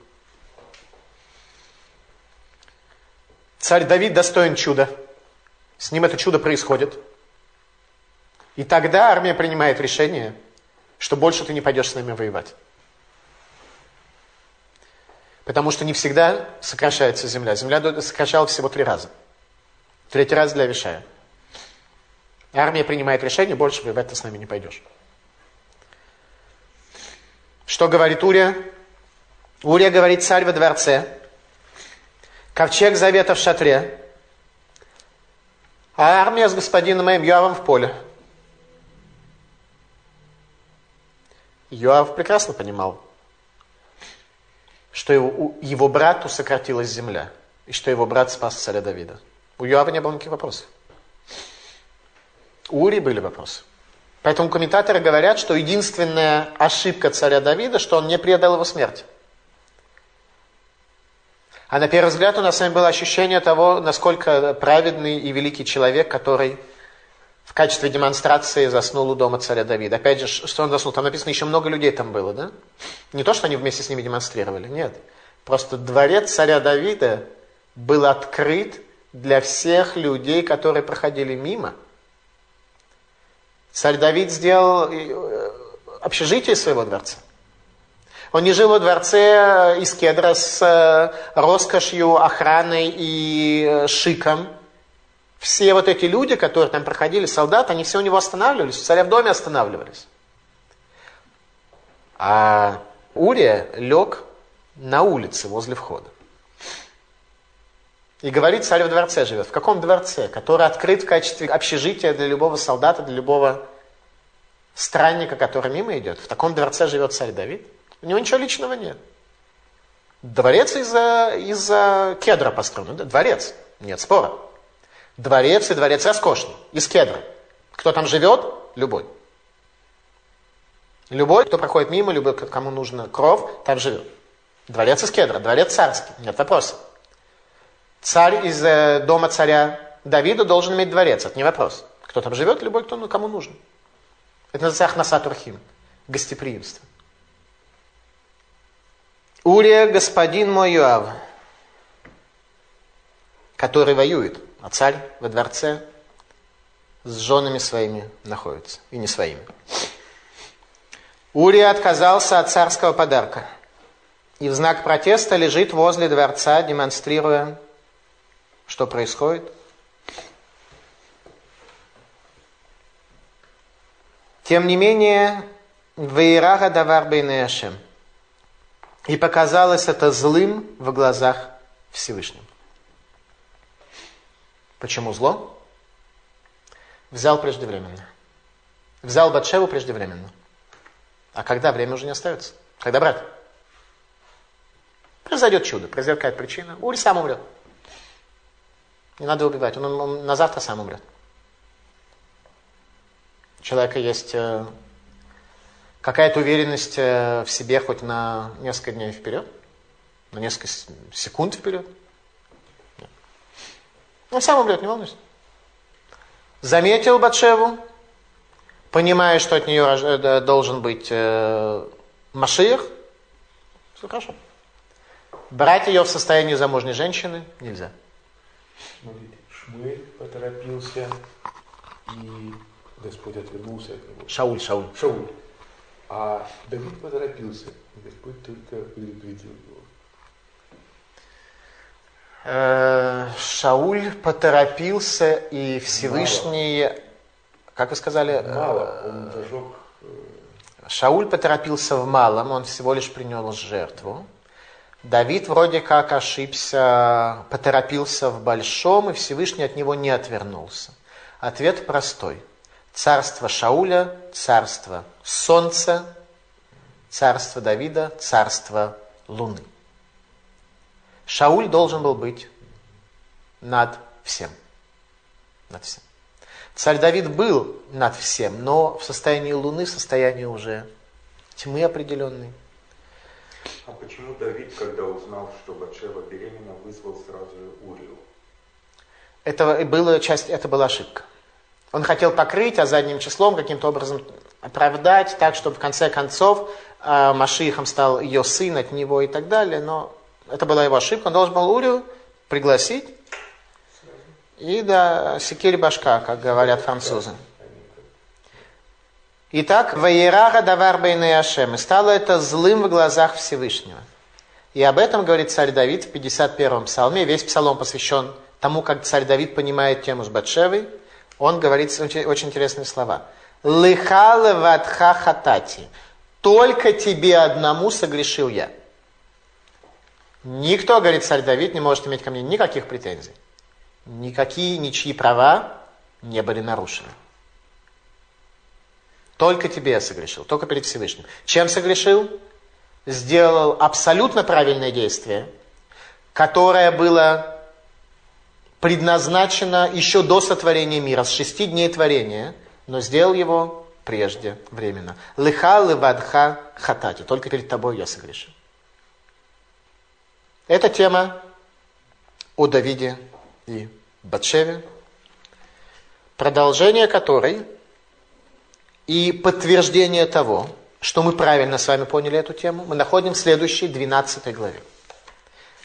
Царь Давид достоин чуда. С ним это чудо происходит. И тогда армия принимает решение, что больше ты не пойдешь с нами воевать. Потому что не всегда сокращается земля. Земля сокращала всего три раза. Третий раз для Вишая. Армия принимает решение, больше воевать ты с нами не пойдешь. Что говорит Урия? Урия говорит, царь во дворце, ковчег завета в шатре, а армия с господином моим Йоавом в поле. Йоав прекрасно понимал, что его, его брату сократилась земля, и что его брат спас царя Давида. У Йоава не было никаких вопросов. У Ури были вопросы. Поэтому комментаторы говорят, что единственная ошибка царя Давида, что он не предал его смерти. А на первый взгляд у нас с вами было ощущение того, насколько праведный и великий человек, который в качестве демонстрации заснул у дома царя Давида. Опять же, что он заснул? Там написано, еще много людей там было, да? Не то, что они вместе с ними демонстрировали, нет. Просто дворец царя Давида был открыт для всех людей, которые проходили мимо. Царь Давид сделал э, общежитие своего дворца. Он не жил во дворце из кедра с э, роскошью, охраной и э, шиком – все вот эти люди, которые там проходили, солдаты, они все у него останавливались, у царя в доме останавливались. А Урия лег на улице возле входа. И говорит, царь в дворце живет. В каком дворце? Который открыт в качестве общежития для любого солдата, для любого странника, который мимо идет. В таком дворце живет царь Давид. У него ничего личного нет. Дворец из-за из кедра построен. Дворец. Нет спора. Дворец и дворец роскошный, из кедра. Кто там живет? Любой. Любой, кто проходит мимо, любой, кому нужно кров, там живет. Дворец из кедра, дворец царский, нет вопроса. Царь из э, дома царя Давида должен иметь дворец, это не вопрос. Кто там живет, любой, кто, ну, кому нужен. Это называется ахнасатурхим, гостеприимство. Урия, господин мой Юав, который воюет – а царь во дворце с женами своими находится, и не своими. Урия отказался от царского подарка и в знак протеста лежит возле дворца, демонстрируя, что происходит. Тем не менее, Вейрага давар бейнеашем. И показалось это злым в глазах Всевышнего. Почему зло? Взял преждевременно. Взял Батшеву преждевременно. А когда время уже не остается? Когда брать? Произойдет чудо, произойдет какая-то причина. Ури сам умрет. Не надо убивать, он, он, он на завтра сам умрет. У человека есть э, какая-то уверенность э, в себе хоть на несколько дней вперед, на несколько секунд вперед. Он сам умрет, не волнуйся. Заметил Батшеву, понимая, что от нее э, должен быть э, Машиях, все хорошо. Брать ее в состоянии замужней женщины нельзя. Смотрите, Шмуэль поторопился, и Господь отвернулся от него. Шауль, Шауль. Шауль. А Давид поторопился, и Господь только предупредил его. Э, Шауль поторопился, и Всевышний, как вы сказали? Мало, он зажег... Э, Шауль поторопился в малом, он всего лишь принес жертву. Давид вроде как ошибся, поторопился в большом, и Всевышний от него не отвернулся. Ответ простой. Царство Шауля, царство солнца, царство Давида, царство Луны. Шауль должен был быть над всем. Над всем. Царь Давид был над всем, но в состоянии Луны, в состоянии уже тьмы определенной. А почему Давид, когда узнал, что Батшева беременна, вызвал сразу Урию? Это, было часть, это была ошибка. Он хотел покрыть, а задним числом каким-то образом оправдать, так, чтобы в конце концов э, Машихом стал ее сын от него и так далее. Но это была его ошибка. Он должен был Урию пригласить. И да, секирь башка, как говорят французы. Итак, Ваерага давар бейны Ашем. Стало это злым в глазах Всевышнего. И об этом говорит царь Давид в 51-м псалме. Весь псалом посвящен тому, как царь Давид понимает тему с Батшевой. Он говорит очень интересные слова. Лыха ватха хатати. Только тебе одному согрешил я. Никто, говорит царь Давид, не может иметь ко мне никаких претензий. Никакие, ничьи права не были нарушены. Только тебе я согрешил, только перед Всевышним. Чем согрешил? Сделал абсолютно правильное действие, которое было предназначено еще до сотворения мира, с шести дней творения, но сделал его прежде временно. Лыха лывадха хатати, только перед тобой я согрешил. Это тема о Давиде и Батшеве, продолжение которой и подтверждение того, что мы правильно с вами поняли эту тему, мы находим в следующей 12 главе.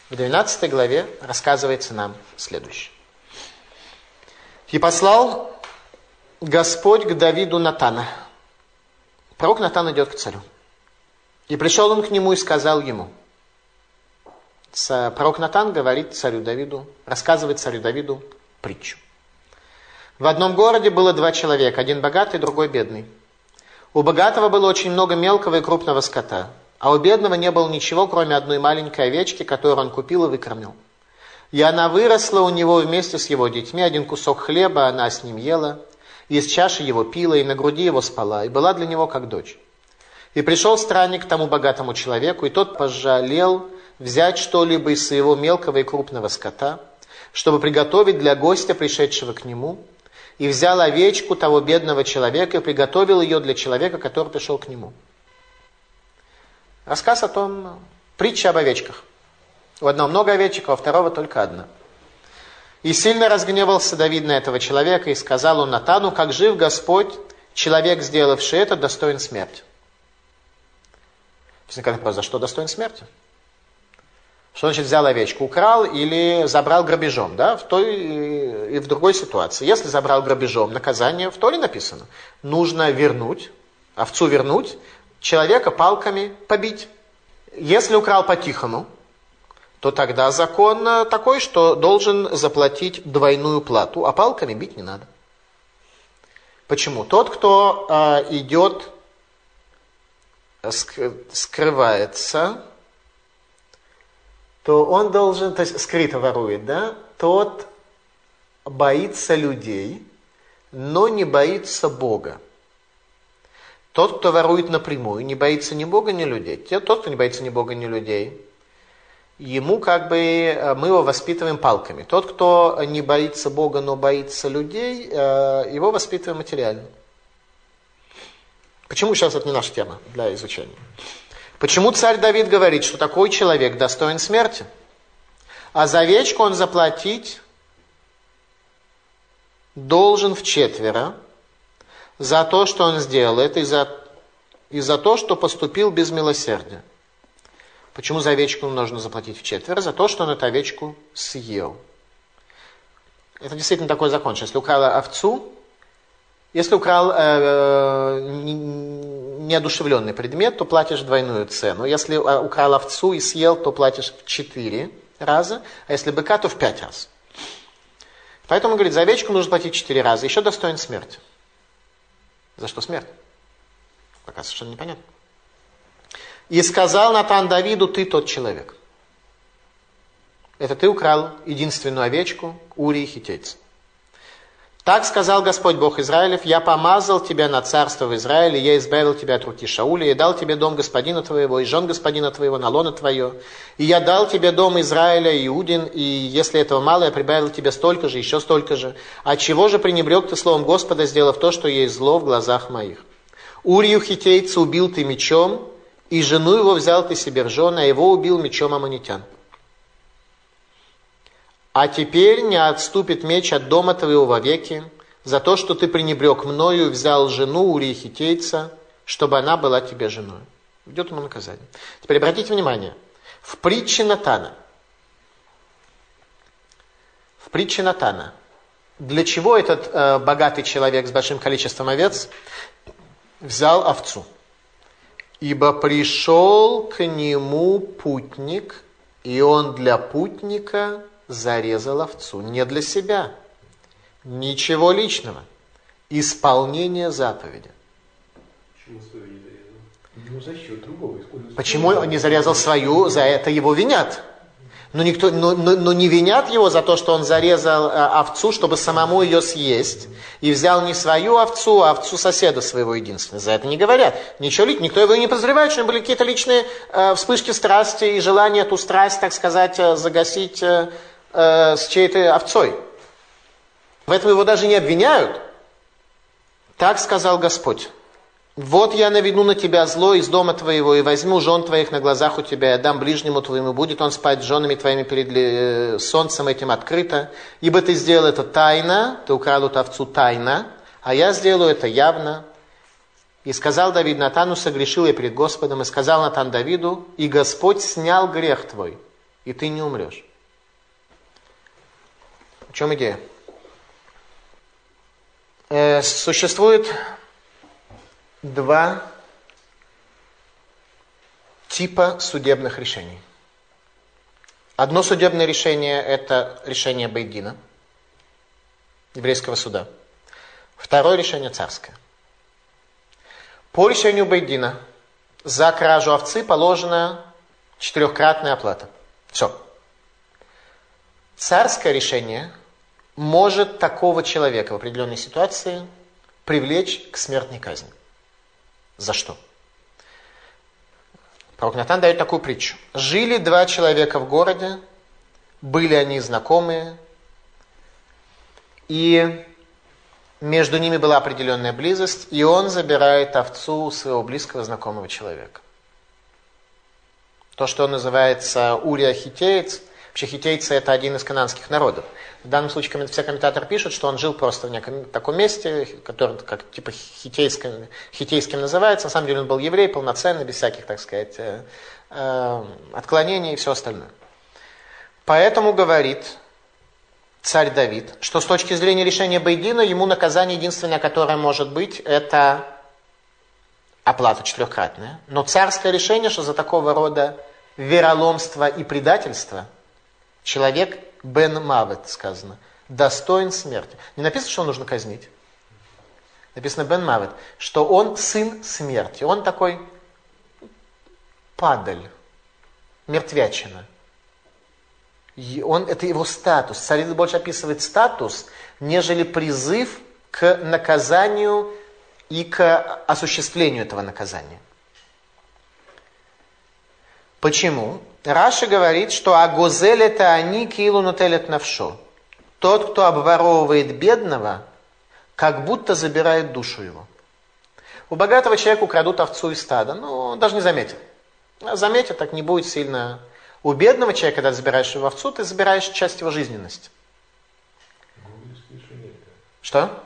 В 12 главе рассказывается нам следующее. «И послал Господь к Давиду Натана». Пророк Натан идет к царю. «И пришел он к нему и сказал ему». Пророк Натан говорит царю Давиду, рассказывает царю Давиду притчу. В одном городе было два человека, один богатый, другой бедный. У богатого было очень много мелкого и крупного скота, а у бедного не было ничего, кроме одной маленькой овечки, которую он купил и выкормил. И она выросла у него вместе с его детьми, один кусок хлеба она с ним ела, из чаши его пила, и на груди его спала, и была для него как дочь. И пришел странник к тому богатому человеку, и тот пожалел взять что-либо из своего мелкого и крупного скота, чтобы приготовить для гостя, пришедшего к нему, и взял овечку того бедного человека и приготовил ее для человека, который пришел к нему. Рассказ о том, притча об овечках. У одного много овечек, а у второго только одна. И сильно разгневался Давид на этого человека и сказал он Натану, как жив Господь, человек, сделавший это, достоин смерти. Возникает вопрос, за что достоин смерти? Что значит взял овечку? Украл или забрал грабежом, да, в той и в другой ситуации. Если забрал грабежом, наказание в Торе написано. Нужно вернуть, овцу вернуть, человека палками побить. Если украл по-тихому, то тогда закон такой, что должен заплатить двойную плату, а палками бить не надо. Почему? Тот, кто э, идет, скрывается, то он должен, то есть скрыто ворует, да, тот боится людей, но не боится Бога. Тот, кто ворует напрямую, не боится ни Бога, ни людей. Тот, кто не боится ни Бога, ни людей, ему как бы э, мы его воспитываем палками. Тот, кто не боится Бога, но боится людей, э, его воспитываем материально. Почему сейчас это не наша тема для изучения? Почему царь Давид говорит, что такой человек достоин смерти? А за овечку он заплатить должен в четверо за то, что он сделает, и за, и за то, что поступил без милосердия. Почему за овечку нужно заплатить в четверо? За то, что он эту овечку съел. Это действительно такой закон. Если украл овцу, если украл э, неодушевленный предмет, то платишь двойную цену. Если э, украл овцу и съел, то платишь в четыре раза, а если быка, то в пять раз. Поэтому, говорит, за овечку нужно платить четыре раза. Еще достоин смерти. За что смерть? Пока совершенно непонятно. И сказал Натан Давиду, ты тот человек. Это ты украл единственную овечку Урии Хитейца. Так сказал Господь Бог Израилев, я помазал тебя на царство в Израиле, я избавил тебя от руки Шауля, я дал тебе дом господина твоего, и жен господина твоего, на лоно твое, и я дал тебе дом Израиля, Иудин, и если этого мало, я прибавил тебе столько же, еще столько же. А чего же пренебрег ты словом Господа, сделав то, что есть зло в глазах моих? Урию хитейца убил ты мечом, и жену его взял ты себе в жены, а его убил мечом аммонитян. А теперь не отступит меч от дома твоего вовеки, за то, что ты пренебрег мною и взял жену Урии Хитейца, чтобы она была тебе женой. Идет ему наказание. Теперь обратите внимание, в притче Натана, в притче Натана, для чего этот э, богатый человек с большим количеством овец взял овцу? Ибо пришел к нему путник, и он для путника зарезал овцу. Не для себя. Ничего личного. Исполнение заповеди. Почему свою не зарезал? Ну, за счет другого. Почему он не зарезал свою? За это его винят. Но, никто, но, но, но не винят его за то, что он зарезал э, овцу, чтобы самому ее съесть. И взял не свою овцу, а овцу соседа своего единственного. За это не говорят. Ничего личного. Никто его не подозревает, что были какие-то личные э, вспышки страсти и желание эту страсть, так сказать, э, загасить э, э, с чьей-то овцой. В этом его даже не обвиняют. Так сказал Господь. Вот я наведу на тебя зло из дома твоего, и возьму жен твоих на глазах у тебя, и дам ближнему твоему, будет он спать с женами твоими перед э, солнцем этим открыто, ибо ты сделал это тайно, ты украл эту овцу тайно, а я сделаю это явно. И сказал Давид Натану, согрешил я перед Господом, и сказал Натан Давиду, и Господь снял грех твой, и ты не умрешь. Чем идея? Э, существует два типа судебных решений. Одно судебное решение – это решение Бейдина, еврейского суда. Второе решение – царское. По решению Бейдина за кражу овцы положена четырехкратная оплата. Все. Царское решение может такого человека в определенной ситуации привлечь к смертной казни. За что? Пророк Натан дает такую притчу. Жили два человека в городе, были они знакомые, и между ними была определенная близость, и он забирает овцу у своего близкого знакомого человека. То, что называется Урия Хитеец, Вообще хитейцы это один из кананских народов. В данном случае все комментаторы пишут, что он жил просто в неком таком месте, которое как типа хитейским, хитейским называется. На самом деле он был еврей, полноценный, без всяких, так сказать, э, э, отклонений и все остальное. Поэтому говорит царь Давид, что с точки зрения решения Байдина ему наказание единственное, которое может быть, это оплата четырехкратная. Но царское решение, что за такого рода вероломство и предательство – Человек бен мавет сказано, достоин смерти. Не написано, что нужно казнить. Написано бен мавет, что он сын смерти. Он такой падаль, мертвячина. И он, это его статус. Царь больше описывает статус, нежели призыв к наказанию и к осуществлению этого наказания. Почему? Раша говорит, что агузель это они килу нутелет навшо. Тот, кто обворовывает бедного, как будто забирает душу его. У богатого человека украдут овцу из стада, ну, даже не заметит. А заметит, так не будет сильно. У бедного человека, когда забираешь его овцу, ты забираешь часть его жизненности. Что?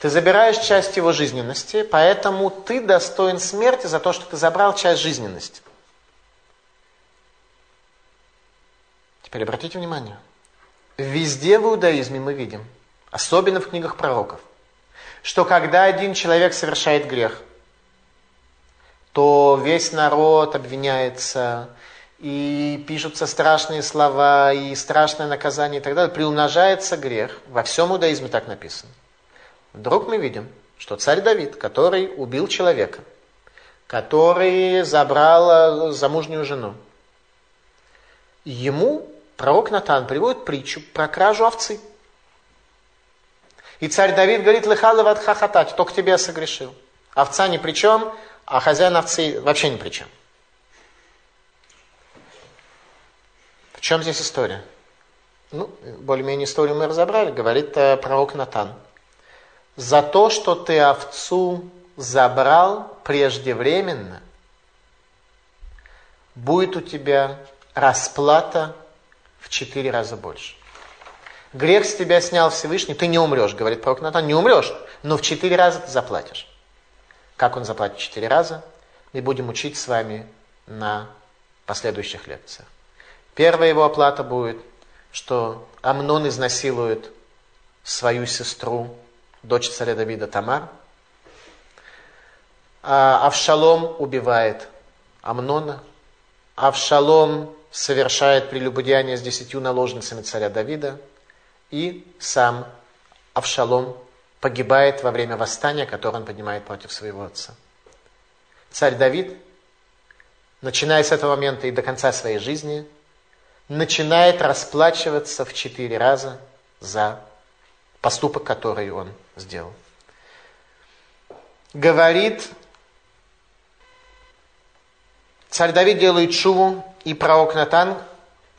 Ты забираешь часть его жизненности, поэтому ты достоин смерти за то, что ты забрал часть жизненности. Теперь обратите внимание. Везде в иудаизме мы видим, особенно в книгах пророков, что когда один человек совершает грех, то весь народ обвиняется, и пишутся страшные слова, и страшное наказание и так далее, приумножается грех. Во всем иудаизме так написано. Вдруг мы видим, что царь Давид, который убил человека, который забрал э, замужнюю жену, ему пророк Натан приводит притчу про кражу овцы. И царь Давид говорит, лыхалыват хахатать, только тебе согрешил. Овца ни при чем, а хозяин овцы вообще ни при чем. В чем здесь история? Ну, более-менее историю мы разобрали, говорит э, пророк Натан. За то, что ты овцу забрал преждевременно, будет у тебя расплата в четыре раза больше. Грех с тебя снял Всевышний, ты не умрешь, говорит пророк Натан, не умрешь, но в четыре раза ты заплатишь. Как он заплатит четыре раза, мы будем учить с вами на последующих лекциях. Первая его оплата будет, что Амнон изнасилует свою сестру, дочь царя Давида Тамар. А Авшалом убивает Амнона. Авшалом совершает прелюбодеяние с десятью наложницами царя Давида. И сам Авшалом погибает во время восстания, которое он поднимает против своего отца. Царь Давид, начиная с этого момента и до конца своей жизни – начинает расплачиваться в четыре раза за поступок, который он сделал. Говорит, царь Давид делает шуву, и пророк Натан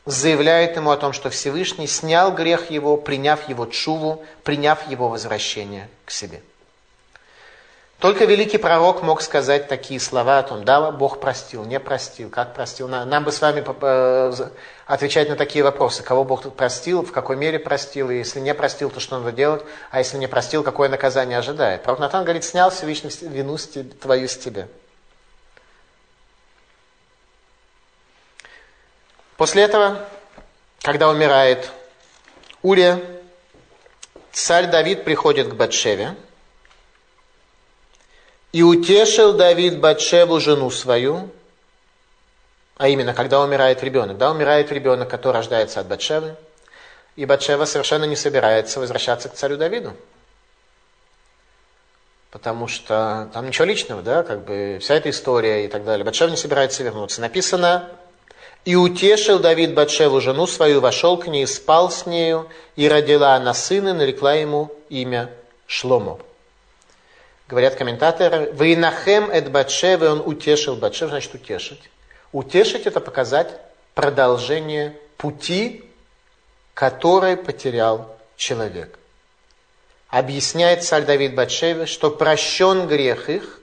заявляет ему о том, что Всевышний снял грех его, приняв его чуву, приняв его возвращение к себе. Только великий пророк мог сказать такие слова о том, да, Бог простил, не простил, как простил. Нам бы с вами э, отвечать на такие вопросы. Кого Бог простил, в какой мере простил, и если не простил, то что надо делать, а если не простил, какое наказание ожидает. Пророк Натан говорит, снял Всевышний вину твою с тебя. После этого, когда умирает Урия, царь Давид приходит к Батшеве, и утешил Давид Батшеву, жену свою, а именно, когда умирает ребенок. Да, умирает ребенок, который рождается от Батшевы, и Батшева совершенно не собирается возвращаться к царю Давиду. Потому что там ничего личного, да, как бы вся эта история и так далее. Батшева не собирается вернуться. Написано, и утешил Давид Батшеву, жену свою, вошел к ней, спал с нею, и родила она сына, нарекла ему имя Шломо. Говорят комментаторы, «Вейнахем эт Батшеве» он утешил Батшев, значит утешить. Утешить – это показать продолжение пути, который потерял человек. Объясняет царь Давид Батшеве, что прощен грех их,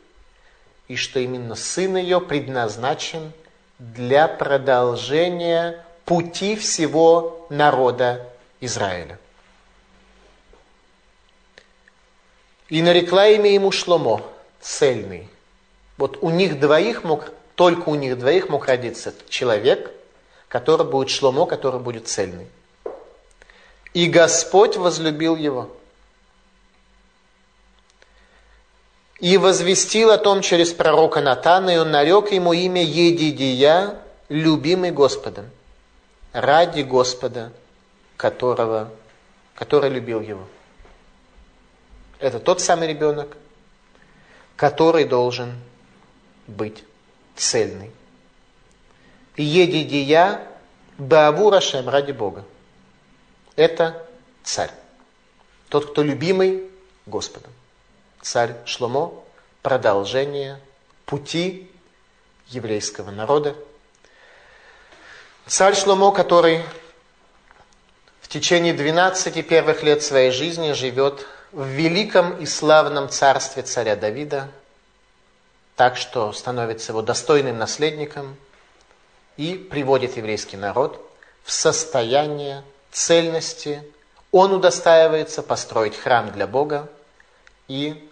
и что именно сын ее предназначен для продолжения пути всего народа Израиля. И нарекла имя ему Шломо, цельный. Вот у них двоих мог, только у них двоих мог родиться человек, который будет Шломо, который будет цельный. И Господь возлюбил его. И возвестил о том через пророка Натана, и он нарек ему имя Едидия, любимый Господом, ради Господа, которого, который любил его. Это тот самый ребенок, который должен быть цельный. Едидия Бааву Рашем ради Бога. Это царь. Тот, кто любимый Господом. Царь Шломо, продолжение пути еврейского народа. Царь Шломо, который в течение 12 первых лет своей жизни живет в великом и славном царстве царя Давида, так что становится его достойным наследником и приводит еврейский народ в состояние цельности, он удостаивается построить храм для Бога и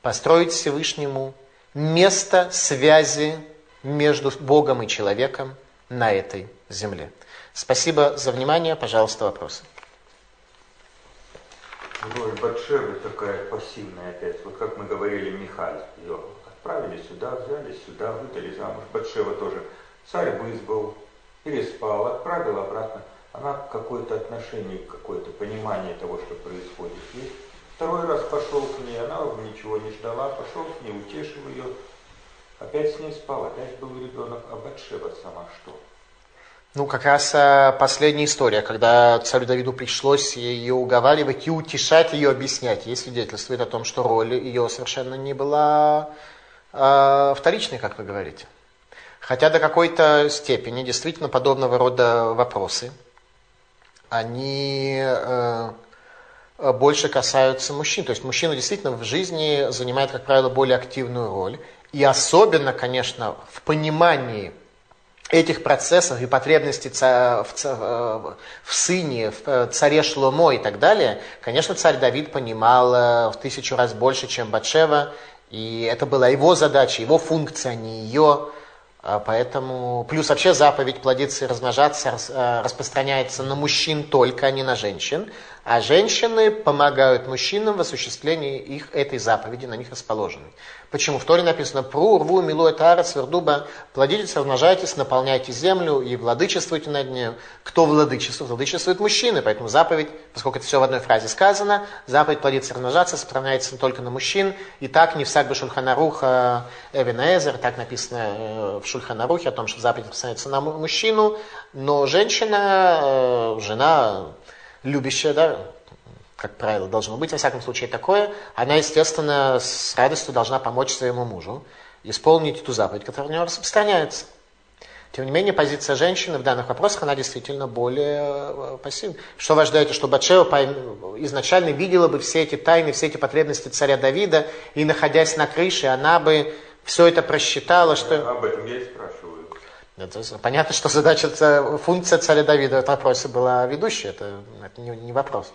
построить Всевышнему место связи между Богом и человеком на этой земле. Спасибо за внимание. Пожалуйста, вопросы. Роль Батшевы такая пассивная опять. Вот как мы говорили, Михаль, ее отправили сюда, взяли сюда, выдали замуж. Батшева тоже. Царь вызвал, переспал, отправил обратно. Она какое-то отношение, какое-то понимание того, что происходит есть. Второй раз пошел к ней, она ничего не ждала, пошел к ней, утешил ее. Опять с ней спал, опять был ребенок, а Батшева сама что? Ну, как раз э, последняя история, когда царю Давиду пришлось ее уговаривать и утешать ее, объяснять. Ей свидетельствует о том, что роль ее совершенно не была э, вторичной, как вы говорите. Хотя до какой-то степени действительно подобного рода вопросы, они э, больше касаются мужчин. То есть мужчина действительно в жизни занимает, как правило, более активную роль. И особенно, конечно, в понимании этих процессов и потребностей в, в, в сыне, в э, царе Шломо и так далее, конечно, царь Давид понимал э, в тысячу раз больше, чем Батшева, и это была его задача, его функция, а не ее. А поэтому, плюс вообще заповедь плодиться и размножаться э, распространяется на мужчин только, а не на женщин. А женщины помогают мужчинам в осуществлении их этой заповеди, на них расположенной. Почему? В Торе написано «Пру, рву, милуя тара, свердуба, плодитесь, размножайтесь, наполняйте землю и владычествуйте над ней». Кто владычествует? Владычествуют мужчины. Поэтому заповедь, поскольку это все в одной фразе сказано, заповедь плодиться, размножаться распространяется только на мужчин. И так не всяк бы Шульханаруха Эвенезер, так написано э, в Шульханарухе о том, что заповедь распространяется на мужчину, но женщина, э, жена, любящая, да, как правило, должно быть, во всяком случае, такое, она, естественно, с радостью должна помочь своему мужу исполнить эту заповедь, которая у него распространяется. Тем не менее, позиция женщины в данных вопросах, она действительно более э, пассивна. Что вы ожидаете, что Батшева изначально видела бы все эти тайны, все эти потребности царя Давида, и находясь на крыше, она бы все это просчитала, что... Об этом я и. Понятно, что задача, функция царя Давида в вопросе была ведущая, это, это не, не вопрос.